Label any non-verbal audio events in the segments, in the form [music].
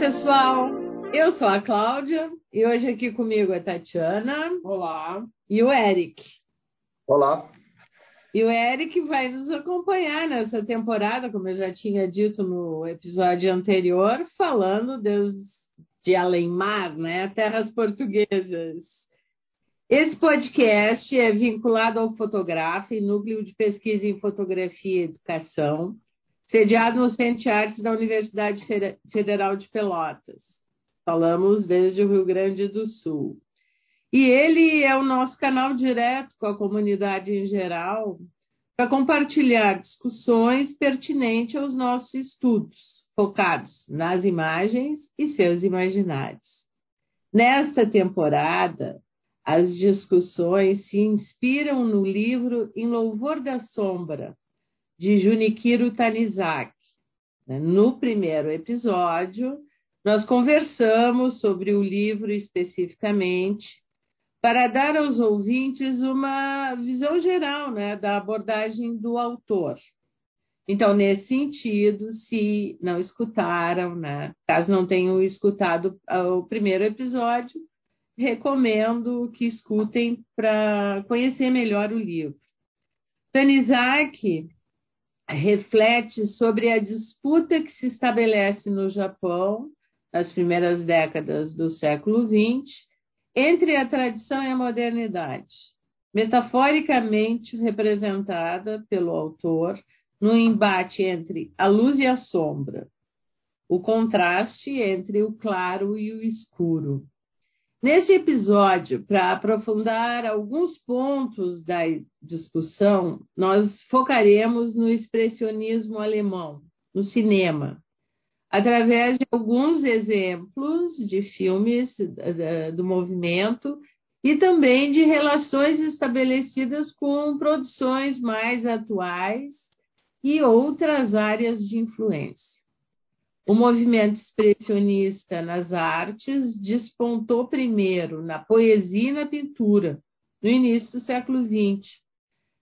Olá, pessoal. Eu sou a Cláudia e hoje aqui comigo é a Tatiana. Olá. E o Eric. Olá. E o Eric vai nos acompanhar nessa temporada, como eu já tinha dito no episódio anterior, falando de além-mar, né? Terras portuguesas. Esse podcast é vinculado ao Fotografe, Núcleo de Pesquisa em Fotografia e Educação, sediado no Centro de Artes da Universidade Federal de Pelotas. Falamos desde o Rio Grande do Sul. E ele é o nosso canal direto com a comunidade em geral para compartilhar discussões pertinentes aos nossos estudos, focados nas imagens e seus imaginários. Nesta temporada, as discussões se inspiram no livro Em Louvor da Sombra, de Junichiro Tanizaki. Né? No primeiro episódio, nós conversamos sobre o livro especificamente para dar aos ouvintes uma visão geral né, da abordagem do autor. Então, nesse sentido, se não escutaram, né, caso não tenham escutado o primeiro episódio, recomendo que escutem para conhecer melhor o livro. Tanizaki reflete sobre a disputa que se estabelece no Japão nas primeiras décadas do século XX entre a tradição e a modernidade, metaforicamente representada pelo autor no embate entre a luz e a sombra, o contraste entre o claro e o escuro, Neste episódio, para aprofundar alguns pontos da discussão, nós focaremos no expressionismo alemão, no cinema, através de alguns exemplos de filmes do movimento e também de relações estabelecidas com produções mais atuais e outras áreas de influência. O movimento expressionista nas artes despontou primeiro na poesia e na pintura, no início do século XX,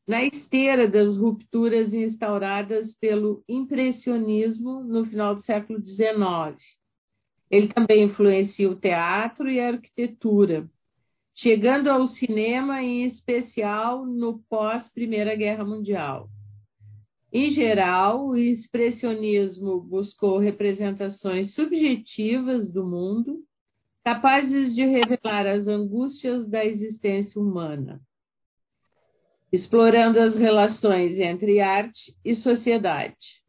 na esteira das rupturas instauradas pelo impressionismo no final do século XIX. Ele também influencia o teatro e a arquitetura, chegando ao cinema, em especial no pós-Primeira Guerra Mundial. Em geral, o expressionismo buscou representações subjetivas do mundo, capazes de revelar as angústias da existência humana, explorando as relações entre arte e sociedade.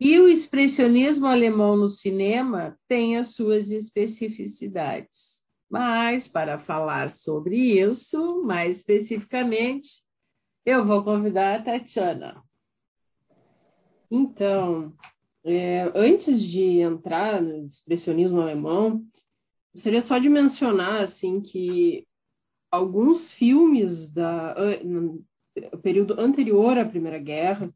E o expressionismo alemão no cinema tem as suas especificidades. Mas, para falar sobre isso, mais especificamente, eu vou convidar a Tatiana. Então, é, antes de entrar no expressionismo alemão, gostaria só de mencionar assim que alguns filmes da período anterior à Primeira Guerra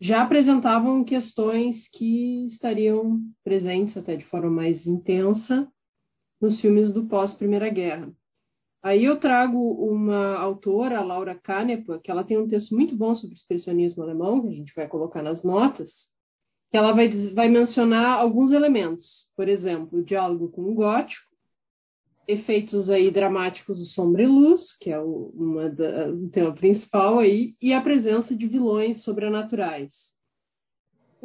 já apresentavam questões que estariam presentes até de forma mais intensa nos filmes do pós-Primeira Guerra. Aí eu trago uma autora, a Laura Canepa, que ela tem um texto muito bom sobre expressionismo alemão, que a gente vai colocar nas notas, que ela vai, vai mencionar alguns elementos. Por exemplo, o diálogo com o gótico, efeitos aí dramáticos de sombra e luz, que é o, uma da, o tema principal aí, e a presença de vilões sobrenaturais.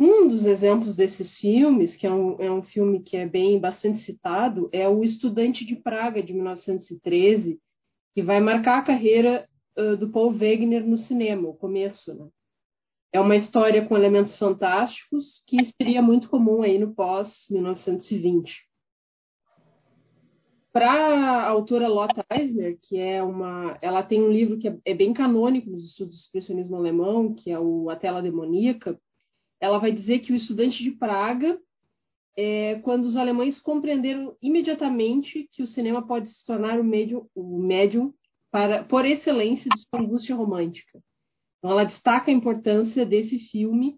Um dos exemplos desses filmes, que é um, é um filme que é bem bastante citado, é O Estudante de Praga, de 1913, que vai marcar a carreira uh, do Paul Wegener no cinema, o começo. Né? É uma história com elementos fantásticos que seria muito comum aí no pós-1920. Para a autora Lotte Eisner, que é uma, ela tem um livro que é, é bem canônico nos estudos do expressionismo alemão, que é o A Tela Demoníaca, ela vai dizer que o estudante de Praga é quando os alemães compreenderam imediatamente que o cinema pode se tornar o médium, o médium para, por excelência de sua angústia romântica. Então, ela destaca a importância desse filme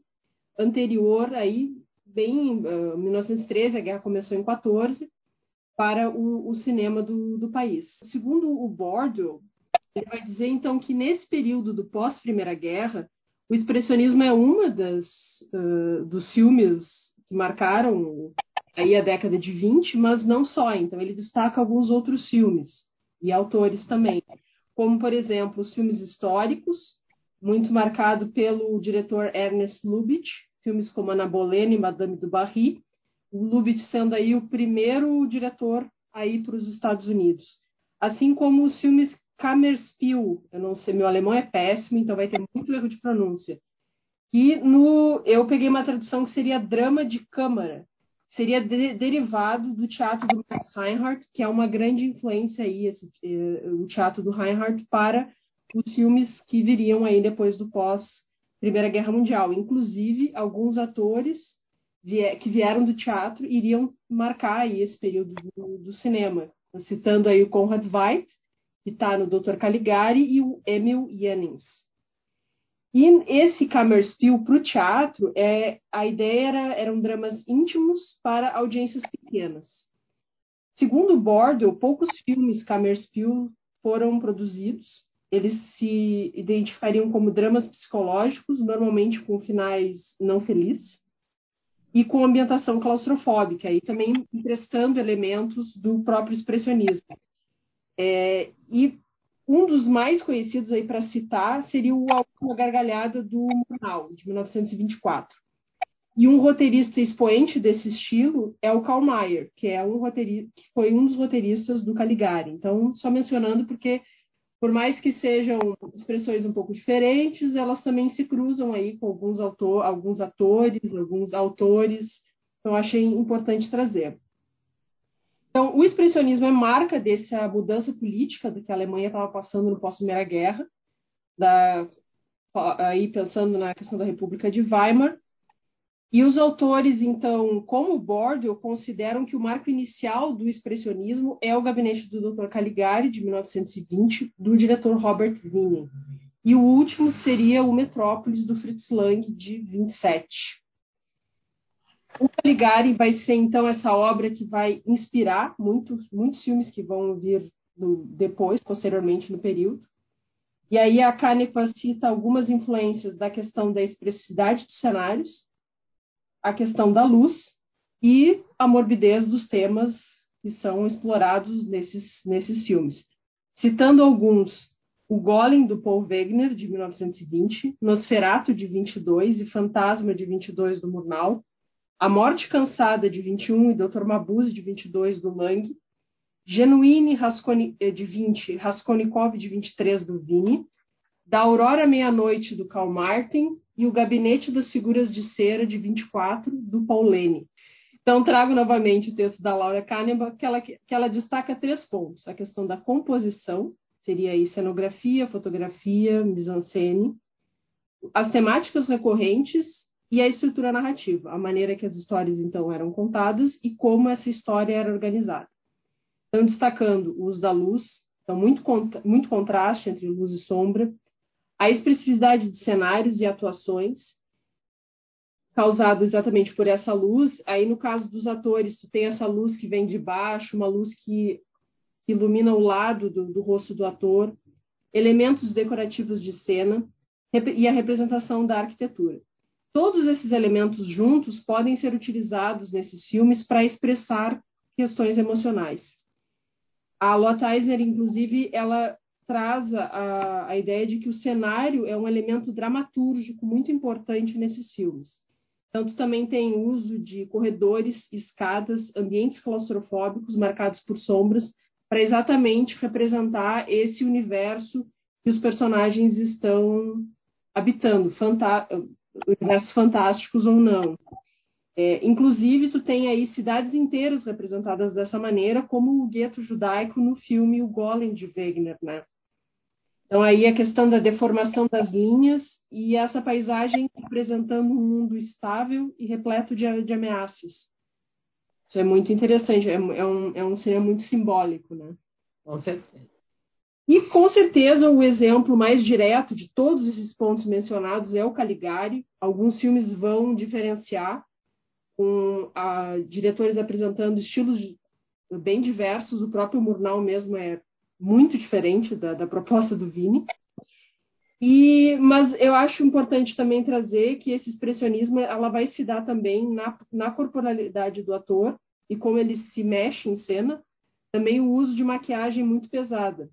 anterior aí, bem uh, 1913, a guerra começou em 14, para o, o cinema do, do, país. Segundo o Bordeaux, ele vai dizer então que nesse período do pós Primeira Guerra o expressionismo é uma das uh, dos filmes que marcaram aí a década de 20, mas não só. Então, ele destaca alguns outros filmes e autores também, como, por exemplo, os filmes históricos, muito marcado pelo diretor Ernest Lubitsch, filmes como Ana Bolena e Madame du Barry, o Lubitsch sendo aí o primeiro diretor a ir para os Estados Unidos. Assim como os filmes Kammerspiel, eu não sei, meu alemão é péssimo, então vai ter muito erro de pronúncia. E no, eu peguei uma tradução que seria drama de câmara, seria de, derivado do teatro do Max Reinhardt, que é uma grande influência aí, esse, eh, o teatro do Reinhardt para os filmes que viriam aí depois do pós Primeira Guerra Mundial. Inclusive, alguns atores que vieram do teatro iriam marcar aí esse período do, do cinema. Citando aí o Conrad Veidt, que está no Dr. Caligari, e o Emil Jannings. E esse Kammerspiel para o teatro, é, a ideia era, eram dramas íntimos para audiências pequenas. Segundo Bordel, poucos filmes Kammerspiel foram produzidos. Eles se identificariam como dramas psicológicos, normalmente com finais não felizes, e com ambientação claustrofóbica, e também emprestando elementos do próprio expressionismo. É, e um dos mais conhecidos aí para citar seria o Alguma Gargalhada do Murnau, de 1924. E um roteirista expoente desse estilo é o Karl Mayer, que é um roteirista, que foi um dos roteiristas do Caligari. Então, só mencionando porque por mais que sejam expressões um pouco diferentes, elas também se cruzam aí com alguns, autor, alguns atores, alguns autores. Então, achei importante trazer. Então, o expressionismo é marca dessa mudança política do que a Alemanha estava passando no pós-Primeira Guerra, da, aí pensando na questão da República de Weimar. E os autores, então, como Bordel, consideram que o marco inicial do expressionismo é o gabinete do Dr. Caligari, de 1920, do diretor Robert Wiene. E o último seria o Metrópolis, do Fritz Lang, de 27. O Caligari vai ser, então, essa obra que vai inspirar muitos, muitos filmes que vão vir no, depois, posteriormente, no período. E aí a Kanepa cita algumas influências da questão da expressividade dos cenários, a questão da luz e a morbidez dos temas que são explorados nesses, nesses filmes. Citando alguns, o Golem, do Paul Wegener, de 1920, Nosferato, de 22 e Fantasma, de 22, do Murnau, a Morte Cansada, de 21, e Dr. Mabuse, de 22, do Lang. Genuine, Rasconi, eh, de 20, Raskolnikov, de 23, do Vini. Da Aurora Meia-Noite, do Karl Martin. E O Gabinete das Figuras de Cera, de 24, do Paul Lene. Então, trago novamente o texto da Laura Kahneman, que ela, que ela destaca três pontos. A questão da composição, seria aí cenografia, fotografia, mise-en-scène. As temáticas recorrentes e a estrutura narrativa, a maneira que as histórias então eram contadas e como essa história era organizada. Então, destacando o uso da luz, então muito, muito contraste entre luz e sombra, a expressividade de cenários e atuações, causado exatamente por essa luz. Aí, no caso dos atores, tu tem essa luz que vem de baixo, uma luz que, que ilumina o lado do, do rosto do ator, elementos decorativos de cena e a representação da arquitetura. Todos esses elementos juntos podem ser utilizados nesses filmes para expressar questões emocionais. A Lotte Eisner, inclusive, ela traz a, a ideia de que o cenário é um elemento dramatúrgico muito importante nesses filmes. Tu também tem uso de corredores, escadas, ambientes claustrofóbicos marcados por sombras, para exatamente representar esse universo que os personagens estão habitando, universos fantásticos ou não. É, inclusive, tu tem aí cidades inteiras representadas dessa maneira, como o gueto judaico no filme O Golem de Wegener, né? Então, aí a questão da deformação das linhas e essa paisagem representando um mundo estável e repleto de, de ameaças. Isso é muito interessante, é, é, um, é um cinema muito simbólico, né? Com certeza. E com certeza o exemplo mais direto de todos esses pontos mencionados é o Caligari. Alguns filmes vão diferenciar, com a, diretores apresentando estilos bem diversos. O próprio Murnau mesmo é muito diferente da, da proposta do Vini. E, mas eu acho importante também trazer que esse expressionismo ela vai se dar também na, na corporalidade do ator e como ele se mexe em cena, também o uso de maquiagem muito pesada.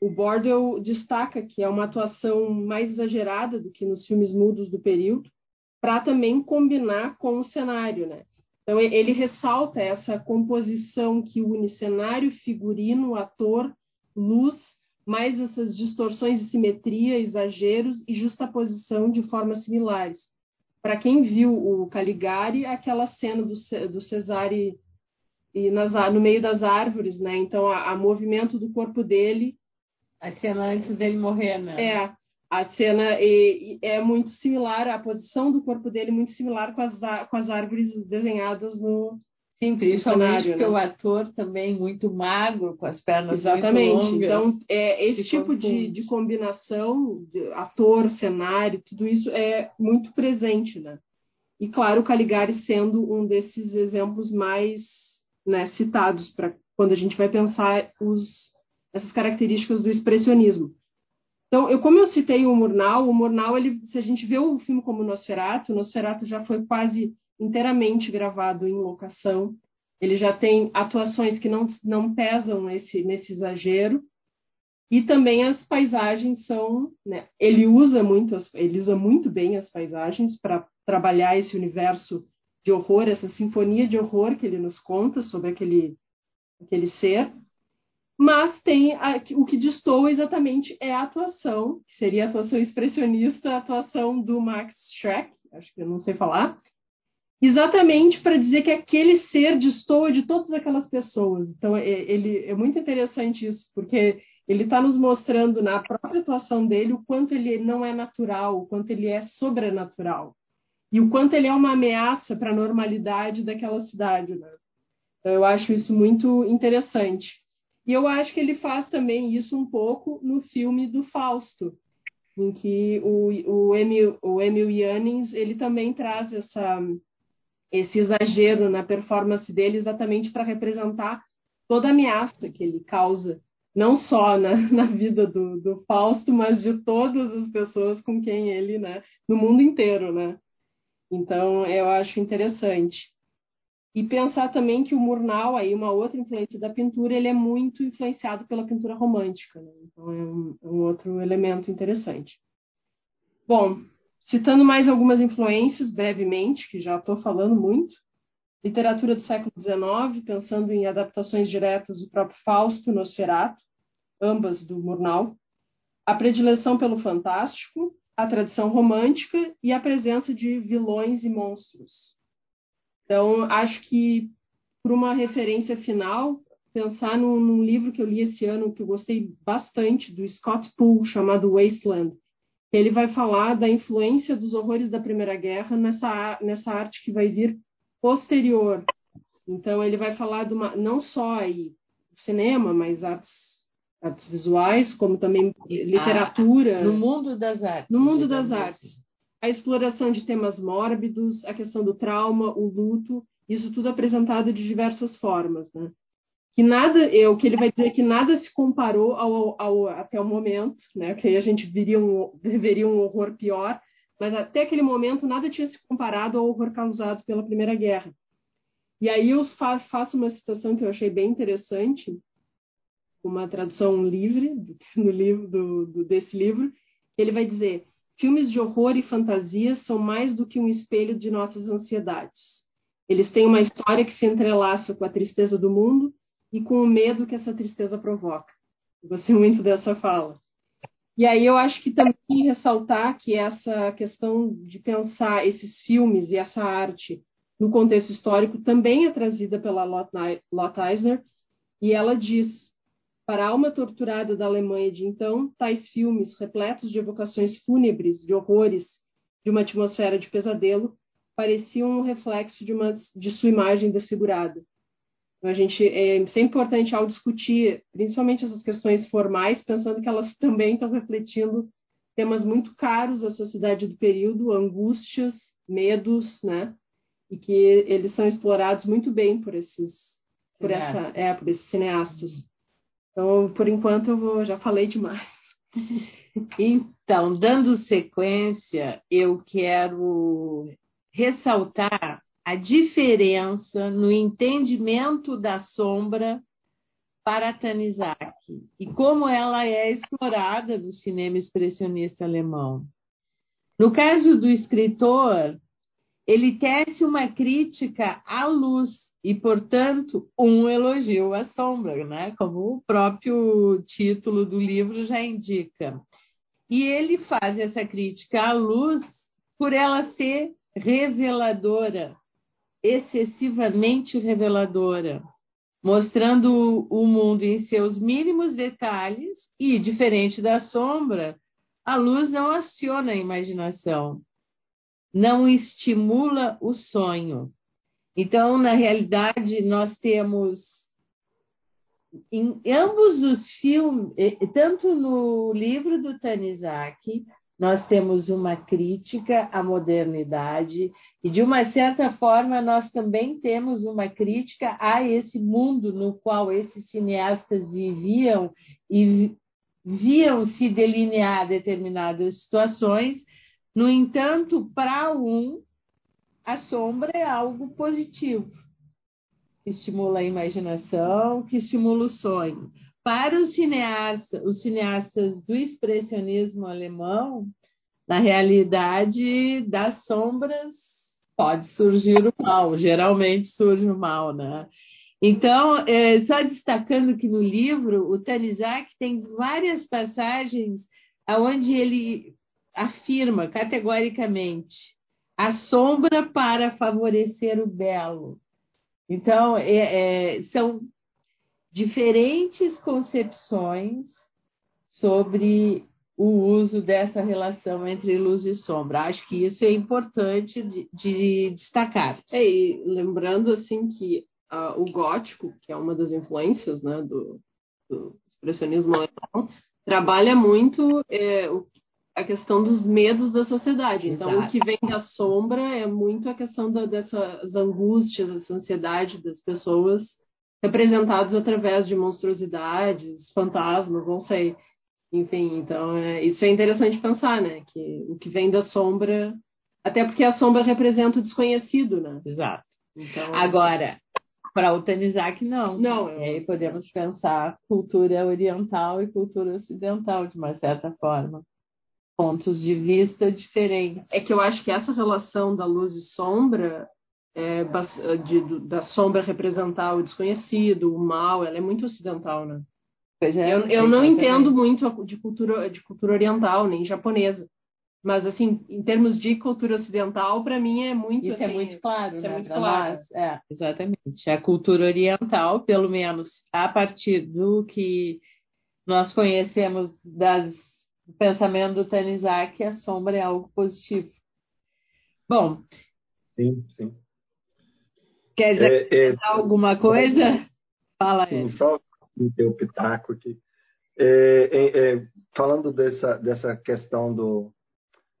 O Bordel destaca que é uma atuação mais exagerada do que nos filmes mudos do período, para também combinar com o cenário, né? Então ele ressalta essa composição que une cenário, figurino, ator, luz mais essas distorções de simetria, exageros e justaposição de formas similares. Para quem viu o Caligari, aquela cena do, do Cesare e nas, no meio das árvores, né? Então, a, a, movimento do corpo dele. A cena antes dele morrer, né? É, a cena é, é muito similar, a posição do corpo dele é muito similar com as, com as árvores desenhadas no, Sim, principalmente porque né? o ator também muito magro, com as pernas Exatamente. muito longas. Então, é, esse tipo de, de, combinação, de ator, cenário, tudo isso é muito presente, né? E, claro, o Caligari sendo um desses exemplos mais né, citados para quando a gente vai pensar os, essas características do expressionismo. Então, eu, como eu citei o Murnau, o Murnau, ele, se a gente vê o filme como Nosferatu, o Nosferatu já foi quase inteiramente gravado em locação. Ele já tem atuações que não, não pesam nesse, nesse exagero. E também as paisagens são, né, ele usa muito, ele usa muito bem as paisagens para trabalhar esse universo de horror, essa sinfonia de horror que ele nos conta sobre aquele aquele ser. Mas tem a, o que destoa exatamente é a atuação, que seria a atuação expressionista, a atuação do Max Schreck, acho que eu não sei falar, exatamente para dizer que aquele ser destoa de todas aquelas pessoas. Então, é, ele, é muito interessante isso, porque ele está nos mostrando na própria atuação dele o quanto ele não é natural, o quanto ele é sobrenatural e o quanto ele é uma ameaça para a normalidade daquela cidade. Né? Então, eu acho isso muito interessante. E eu acho que ele faz também isso um pouco no filme do Fausto, em que o, o, Emil, o Emil Jannings ele também traz essa esse exagero na performance dele exatamente para representar toda a ameaça que ele causa, não só na, [laughs] na vida do, do, Fausto, mas de todas as pessoas com quem ele, né, no mundo inteiro, né? Então, eu acho interessante. E pensar também que o Murnau, aí uma outra influência da pintura, ele é muito influenciado pela pintura romântica, né? Então é um, é um outro elemento interessante. Bom, Citando mais algumas influências, brevemente, que já estou falando muito, literatura do século XIX, pensando em adaptações diretas do próprio Fausto, Nosferatu, ambas do Murnau, a predileção pelo fantástico, a tradição romântica e a presença de vilões e monstros. Então, acho que, por uma referência final, pensar num, num livro que eu li esse ano, que eu gostei bastante, do Scott Poole, chamado Wasteland, ele vai falar da influência dos horrores da Primeira Guerra nessa, nessa arte que vai vir posterior. Então, ele vai falar de uma, não só aí cinema, mas artes, artes visuais, como também literatura. Ah, no mundo das artes. No mundo das artes. A exploração de temas mórbidos, a questão do trauma, o luto, isso tudo apresentado de diversas formas, né? que nada, é, o que ele vai dizer é que nada se comparou ao, ao, até o momento, né? Que aí a gente viria um, veria um horror pior, mas até aquele momento nada tinha se comparado ao horror causado pela Primeira Guerra. E aí eu faço uma citação que eu achei bem interessante, uma tradução livre [laughs] no livro do, do, desse livro. Ele vai dizer: filmes de horror e fantasia são mais do que um espelho de nossas ansiedades. Eles têm uma história que se entrelaça com a tristeza do mundo e com o medo que essa tristeza provoca. Eu gostei muito dessa fala. E aí eu acho que também ressaltar que essa questão de pensar esses filmes e essa arte no contexto histórico também é trazida pela Lotte Eisner, e ela diz: para a alma torturada da Alemanha de então, tais filmes, repletos de evocações fúnebres, de horrores, de uma atmosfera de pesadelo, pareciam um reflexo de, uma, de sua imagem desfigurada. A gente é, é importante ao discutir, principalmente essas questões formais, pensando que elas também estão refletindo temas muito caros à sociedade do período, angústias, medos, né? E que eles são explorados muito bem por esses, por essa, é, por esses cineastas. Então, por enquanto, eu vou, já falei demais. [laughs] Então, dando sequência, eu quero ressaltar a diferença no entendimento da sombra para Tanizaki e como ela é explorada no cinema expressionista alemão. No caso do escritor, ele tece uma crítica à luz e, portanto, um elogio à sombra, né? como o próprio título do livro já indica. E ele faz essa crítica à luz por ela ser reveladora, excessivamente reveladora mostrando o mundo em seus mínimos detalhes e, diferente da sombra, a luz não aciona a imaginação, não estimula o sonho. Então, na realidade, nós temos em ambos os filmes, tanto no livro do Tanizaki nós temos uma crítica à modernidade e, de uma certa forma, nós também temos uma crítica a esse mundo no qual esses cineastas viviam e viam se delinear determinadas situações. No entanto, para um, a sombra é algo positivo, que estimula a imaginação, que estimula o sonho. Para os cineastas, os cineastas do expressionismo alemão, na realidade, das sombras pode surgir o mal, geralmente surge o mal, né? Então, é, só destacando que no livro, o Tanizak tem várias passagens onde ele afirma categoricamente a sombra para favorecer o belo. Então, é, é, são diferentes concepções sobre o uso dessa relação entre luz e sombra. Acho que isso é importante de, de destacar. É, e lembrando assim que uh, o gótico, que é uma das influências né, do, do expressionismo alemão, trabalha muito é, o, a questão dos medos da sociedade. Então, Exato. o que vem da sombra é muito a questão da, dessas angústias, essa ansiedade das pessoas representados através de monstruosidades, fantasmas, não sei. Enfim, então é, isso é interessante pensar, né? Que o que vem da sombra, até porque a sombra representa o desconhecido, né? Exato. Então, Agora, para o Tanizak, não. Não. E aí podemos pensar cultura oriental e cultura ocidental, de uma certa forma. Pontos de vista diferentes. É que eu acho que essa relação da luz e sombra é, de, da sombra representar o desconhecido, o mal, ela é muito ocidental, né? É, eu, eu não entendo muito de cultura, de cultura oriental, nem japonesa. Mas, assim, em termos de cultura ocidental, para mim é muito. Isso é assim, é muito claro, isso é né? é muito claro. Nós, é, exatamente. A cultura oriental, pelo menos a partir do que nós conhecemos das, do pensamento do Tanizaki, a sombra é algo positivo. Bom. Sim, sim. Quer dizer, é, é, alguma coisa? Fala aí. Só o pitaco aqui. É, é, é, falando dessa, dessa questão do,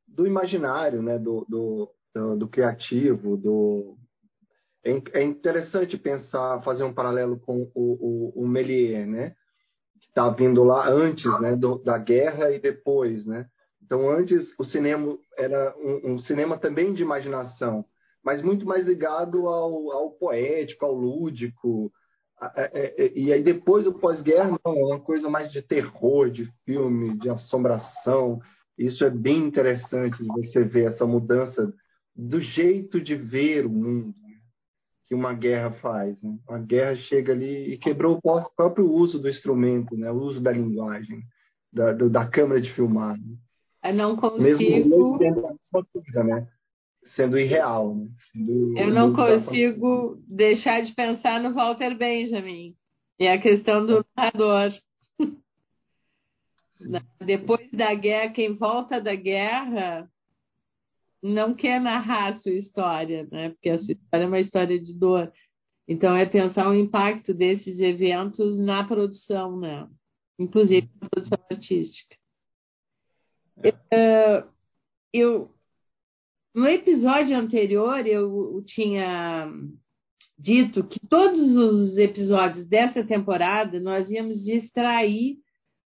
do imaginário, né, do, do, do, do criativo, do, é, é, interessante pensar, fazer um paralelo com o, o, o Méliès, né, está vindo lá antes né, do, da guerra e depois. Né? Então, antes o cinema era um, um cinema também de imaginação, mas muito mais ligado ao, ao poético, ao lúdico. É, é, e aí depois do pós-guerra, é uma coisa mais de terror, de filme, de assombração. Isso é bem interessante você ver essa mudança do jeito de ver o mundo que uma guerra faz. Né? A guerra chega ali e quebrou o próprio uso do instrumento, né? o uso da linguagem, da, do, da câmera de filmar. Né? Eu não consigo. Mesmo sendo a mesma coisa, né? sendo irreal. Né? Sendo, eu não consigo deixar de pensar no Walter Benjamin e a questão do narrador. Depois da guerra, quem volta da guerra não quer narrar a sua história, né? Porque a sua história é uma história de dor. Então é pensar o impacto desses eventos na produção, né? Inclusive na produção artística. É. Eu, no episódio anterior, eu tinha dito que todos os episódios dessa temporada nós íamos distrair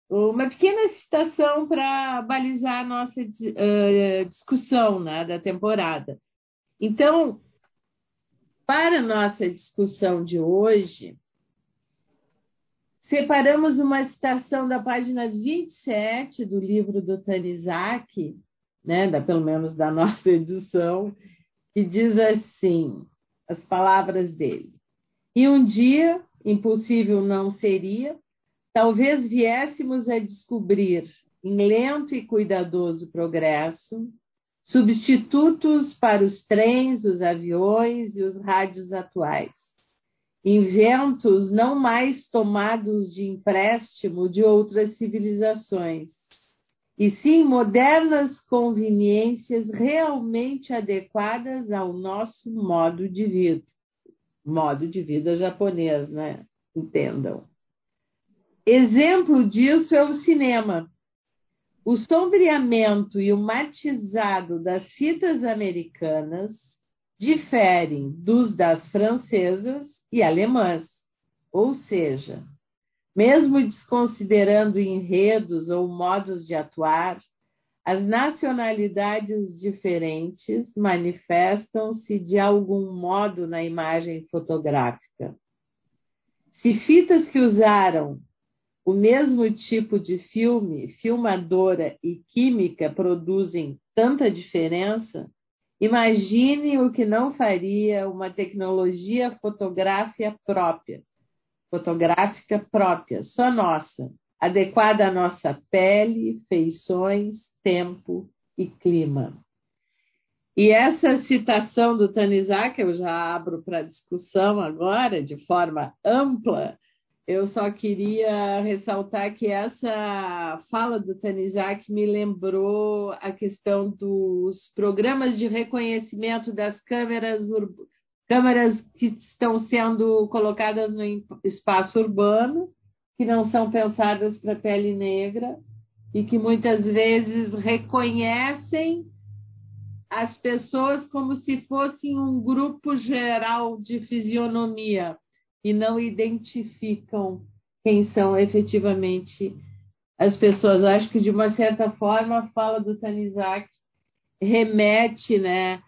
uma pequena citação para balizar a nossa uh, discussão né, da temporada. Então, para nossa discussão de hoje, separamos uma citação da página 27 do livro do Tanizaki, né, da, pelo menos da [laughs] nossa edição, que diz assim, as palavras dele. E um dia, impossível não seria, talvez viéssemos a descobrir, em lento e cuidadoso progresso, substitutos para os trens, os aviões e os rádios atuais. Inventos não mais tomados de empréstimo de outras civilizações, e sim modernas conveniências realmente adequadas ao nosso modo de vida. Modo de vida japonês, né? Entendam. Exemplo disso é o cinema. O sombreamento e o matizado das fitas americanas diferem dos das francesas e alemãs, ou seja, mesmo desconsiderando enredos ou modos de atuar, as nacionalidades diferentes manifestam-se de algum modo na imagem fotográfica. Se fitas que usaram o mesmo tipo de filme, filmadora e química produzem tanta diferença, imagine o que não faria uma tecnologia fotográfica própria, fotográfica própria, só nossa, adequada à nossa pele, feições, tempo e clima. E essa citação do Tanizak, eu já abro para discussão agora, de forma ampla, eu só queria ressaltar que essa fala do Tanizak me lembrou a questão dos programas de reconhecimento das câmeras câmeras que estão sendo colocadas no espaço urbano, que não são pensadas para pele negra e que muitas vezes reconhecem as pessoas como se fossem um grupo geral de fisionomia e não identificam quem são efetivamente as pessoas. Eu acho que, de uma certa forma, a fala do Tanizak remete né,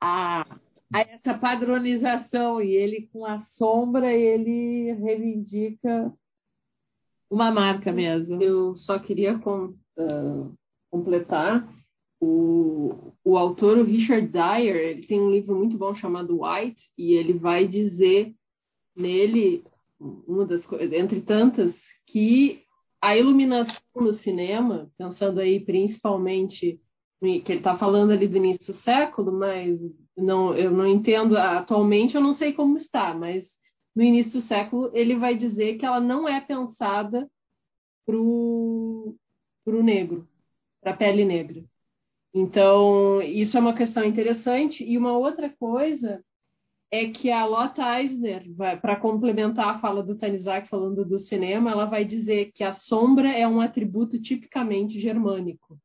a a essa padronização e ele com a sombra ele reivindica uma marca mesmo. Eu só queria com, uh, completar o, o autor o Richard Dyer ele tem um livro muito bom chamado White e ele vai dizer nele uma das entre tantas que a iluminação no cinema pensando aí principalmente que ele está falando ali do início do século, mas não, eu não entendo. Atualmente eu não sei como está, mas no início do século ele vai dizer que ela não é pensada para o negro, para a pele negra. Então, isso é uma questão interessante. E uma outra coisa é que a Lotte Eisner, para complementar a fala do Tanizak falando do cinema, ela vai dizer que a sombra é um atributo tipicamente germânico.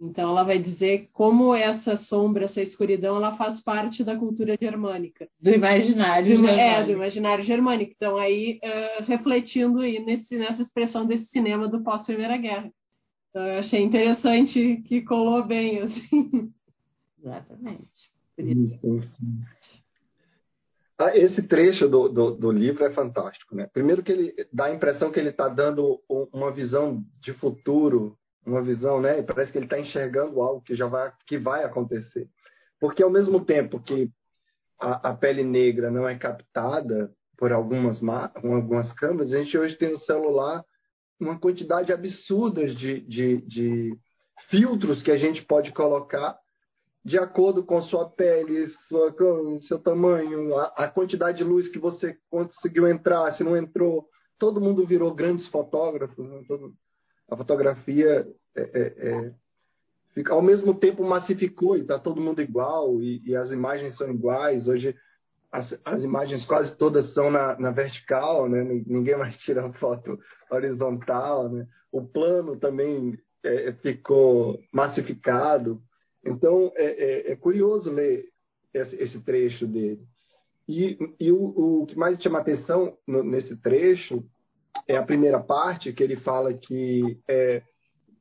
Então, ela vai dizer como essa sombra, essa escuridão, ela faz parte da cultura germânica. Do imaginário do, germânico. É, do imaginário germânico. Então, aí, uh, refletindo aí nesse, nessa expressão desse cinema do pós-Primeira Guerra. Então, eu achei interessante que colou bem, assim. Exatamente. Ah, esse trecho do, do, do, livro é fantástico, né? Primeiro que ele dá a impressão que ele está dando uma visão de futuro uma visão, né? Parece que ele está enxergando algo que já vai, que vai acontecer. Porque ao mesmo tempo que a, a pele negra não é captada por algumas, algumas câmeras, a gente hoje tem no celular uma quantidade absurda de, de, de filtros que a gente pode colocar de acordo com sua pele, sua, seu tamanho, a, a, quantidade de luz que você conseguiu entrar, se não entrou. Todo mundo virou grandes fotógrafos. Né? Todo, a fotografia é, é, é, fica, ao mesmo tempo massificou e está todo mundo igual e, e, as imagens são iguais. Hoje as, as imagens quase todas são na, na, vertical, né? ninguém mais [laughs] tira foto horizontal. Né? O plano também é, ficou massificado. Então é, é, curioso ler esse, esse trecho dele. E, e o, o, que mais chama atenção no, nesse trecho é a primeira parte que ele fala que é,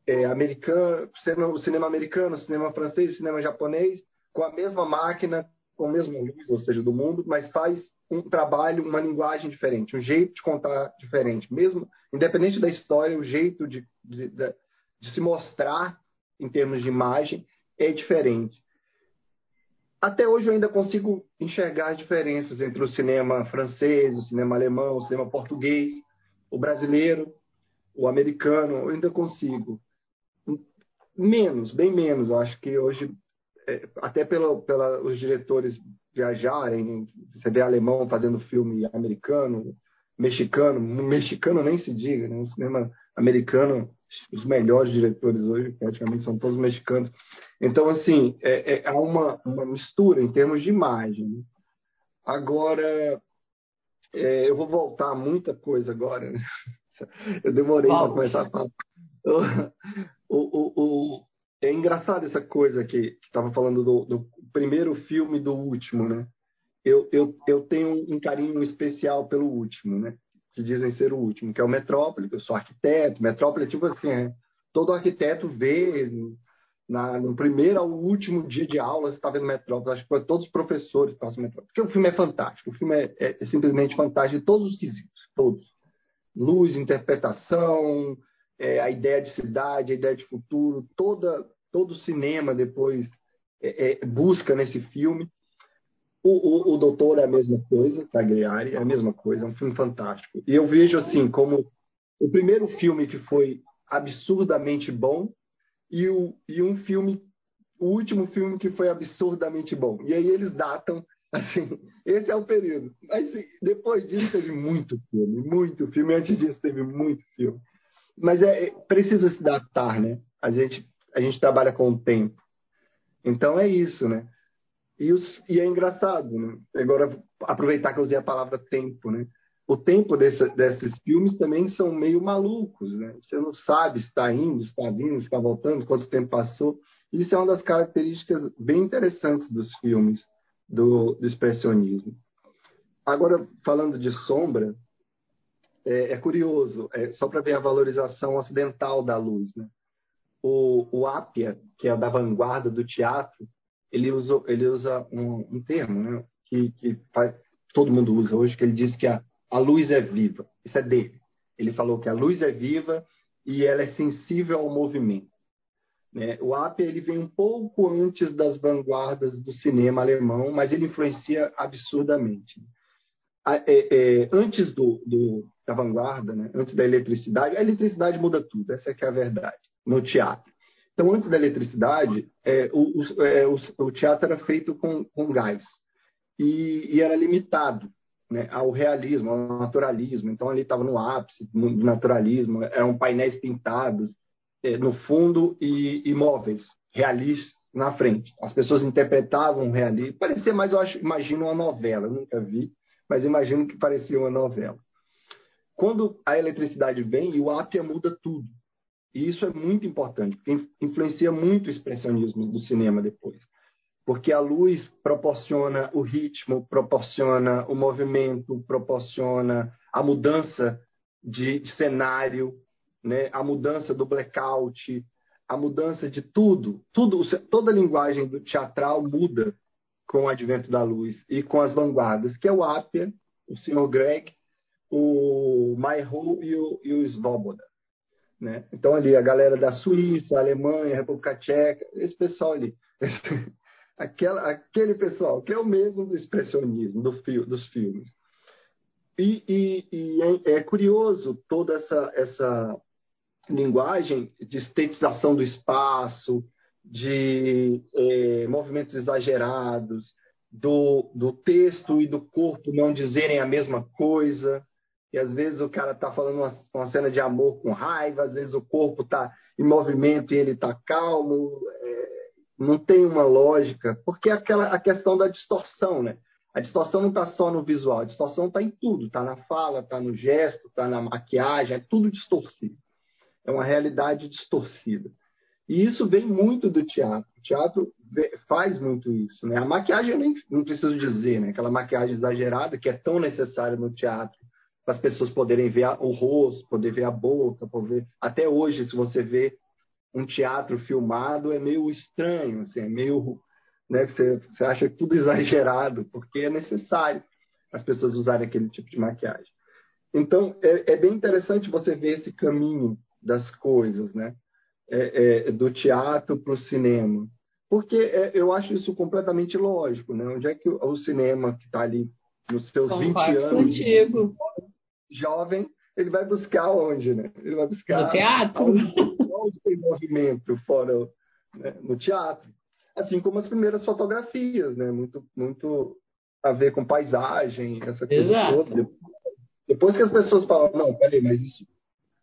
é americano, o cinema americano, cinema francês, cinema japonês, com a mesma máquina, com a mesma luz, ou seja, do mundo, mas faz um trabalho, uma linguagem diferente, um jeito de contar diferente. Mesmo, independente da história, o jeito de, de, de, de se mostrar em termos de imagem é diferente. Até hoje eu ainda consigo enxergar as diferenças entre o cinema francês, o cinema alemão, o cinema português, o brasileiro, o americano, eu ainda consigo. Menos, bem menos. Eu acho que hoje, é, até pelo, pela, os diretores viajarem, você vê alemão fazendo filme americano, mexicano, mexicano nem se diga, né? o cinema americano, os melhores diretores hoje praticamente são todos mexicanos. Então, assim, é, é, há uma, uma mistura em termos de imagem. Né? Agora, é, eu vou voltar a muita coisa agora. [laughs] Eu demorei para começar a falar. [laughs] O, o, o, é engraçado essa coisa que estava falando do, do, primeiro filme do último, né? Eu, eu, eu tenho um carinho especial pelo último, né? Que dizem ser o último, que é o Metrópole, eu sou arquiteto. Metrópole é tipo assim, é, todo arquiteto vê na, no primeiro ao último dia de aula, você está vendo Metrópole. Acho que todos os professores passam Metrópole. Porque o filme é fantástico. O filme é, é, é simplesmente fantástico de todos os quesitos. Todos. Luz, interpretação, é, a ideia de cidade, a ideia de futuro. Toda, todo o cinema depois é, é, busca nesse filme. O, o, o, Doutor é a mesma coisa, Tagliari é a mesma coisa. É um filme fantástico. E eu vejo assim como o primeiro filme que foi absurdamente bom e, o, e um filme, o último filme que foi absurdamente bom. E aí eles datam, [laughs] assim, esse é o período. Mas depois disso teve muito filme, muito filme. Antes disso teve muito filme. Mas é, é precisa se datar, né? A gente, a gente trabalha com o tempo. Então é isso, né? E, os, e é engraçado, né? Agora, aproveitar que eu usei a palavra tempo, né? o tempo desse, desses filmes também são meio malucos, né? Você não sabe se está indo, se está vindo, se está voltando, quanto tempo passou. Isso é uma das características bem interessantes dos filmes do, do expressionismo. Agora, falando de sombra, é, é curioso, é, só para ver a valorização ocidental da luz, né? O, o Apia, que é da vanguarda do teatro, ele ele usa um, um termo, né? Que, que faz, todo mundo usa hoje, que ele diz que a a luz é viva. Isso é dele. Ele falou que a luz é viva e ela é sensível ao movimento. Né? O Apia ele vem um pouco antes das vanguardas do cinema alemão, mas ele influencia absurdamente. É, é, antes do, do, da vanguarda, né? antes da eletricidade, a eletricidade muda tudo, essa é que é a verdade, no teatro. Então, antes da eletricidade, é, o, o, é, o, teatro era feito com, com gás e, e era limitado né, ao realismo, ao naturalismo. Então, ali estava no ápice do naturalismo, eram painéis pintados é, no fundo e imóveis, realistas na frente. As pessoas interpretavam o realismo. Parecia mais, eu acho, imagino uma novela, eu nunca vi, mas imagino que parecia uma novela. Quando a eletricidade vem, o ápia muda tudo. E isso é muito importante, porque influencia muito o expressionismo do cinema depois porque a luz proporciona o ritmo, proporciona o movimento, proporciona a mudança de, de cenário, né? a mudança do blackout, a mudança de tudo, tudo, toda a linguagem do teatral muda com o advento da luz e com as vanguardas, que é o Apia, o Sr. Greg, o Mayho e o, e o Svoboda. Né? Então, ali, a galera da Suíça, Alemanha, República Tcheca, esse pessoal ali. [laughs] aquela, aquele pessoal que é o mesmo do expressionismo do fio, dos filmes. E, e, e é, é, curioso toda essa, essa linguagem de estetização do espaço, de é, movimentos exagerados, do, do texto e do corpo não dizerem a mesma coisa. E às vezes o cara está falando uma, uma, cena de amor com raiva, às vezes o corpo está em movimento e ele está calmo. É, não tem uma lógica, porque é aquela a questão da distorção, né? A distorção não está só no visual, a distorção está em tudo, está na fala, está no gesto, está na maquiagem, é tudo distorcido. É uma realidade distorcida. E isso vem muito do teatro. O teatro faz muito isso. Né? A maquiagem eu nem não preciso dizer, né? aquela maquiagem exagerada que é tão necessária no teatro para as pessoas poderem ver o rosto, poder ver a boca, poder... até hoje, se você vê um teatro filmado, é meio estranho, assim, é meio, né, você, você acha tudo [laughs] exagerado, porque é necessário as pessoas usarem aquele tipo de maquiagem. Então, é, é bem interessante você ver esse caminho das coisas, né? É, é, do teatro para o cinema. Porque é, eu acho isso completamente lógico, né? Onde é que o, o cinema que está ali nos seus Concordo 20 anos, contigo. Jovem, ele vai buscar onde, né? Ele vai buscar no teatro. Onde, onde tem movimento fora né? no teatro. Assim como as primeiras fotografias, né? Muito, muito a ver com paisagem, essa coisa Exato. toda. Depois que as pessoas falam, não, peraí, mas isso,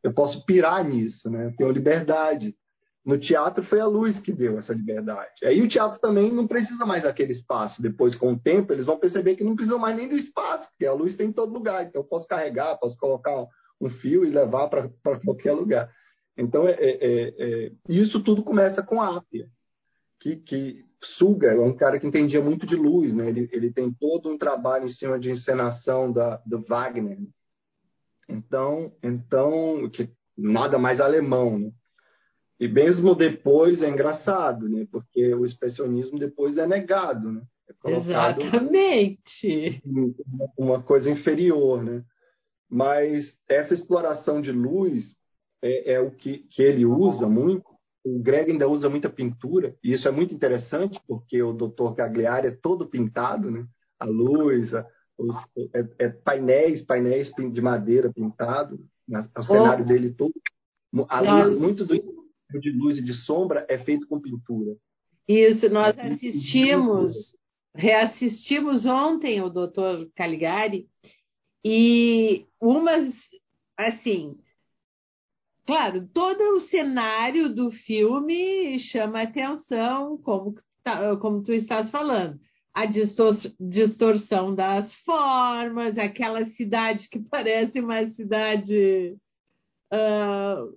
eu posso pirar nisso, né? Eu tenho liberdade. No teatro foi a luz que deu essa liberdade. Aí o teatro também não precisa mais daquele espaço. Depois, com o tempo, eles vão perceber que não precisam mais nem do espaço, porque a luz tem em todo lugar. Então, eu posso carregar, posso colocar um fio e levar para qualquer lugar. Então, é, é, é, é, isso tudo começa com a Ápia, que, que suga, é um cara que entendia muito de luz, né? Ele, ele tem todo um trabalho em cima de encenação da, do Wagner. Então, então que nada mais alemão, né? E mesmo depois é engraçado, né? Porque o expressionismo depois é negado, né? É Exatamente. Uma coisa inferior, né? Mas essa exploração de luz é, é o que, que ele usa muito o Greg ainda usa muita pintura, e isso é muito interessante, porque o Dr. Cagliari é todo pintado, né? A luz, a, os, é, é, painéis, painéis de madeira pintado, né? o cenário oh. dele todo. A luz, muito do de luz e de sombra é feito com pintura. Isso, nós assistimos, reassistimos ontem o Dr. Caligari, e umas, assim, Claro, todo o cenário do filme chama atenção, como, tá, como tu estás falando. A distorção das formas, aquela cidade que [laughs] parece uma cidade uh,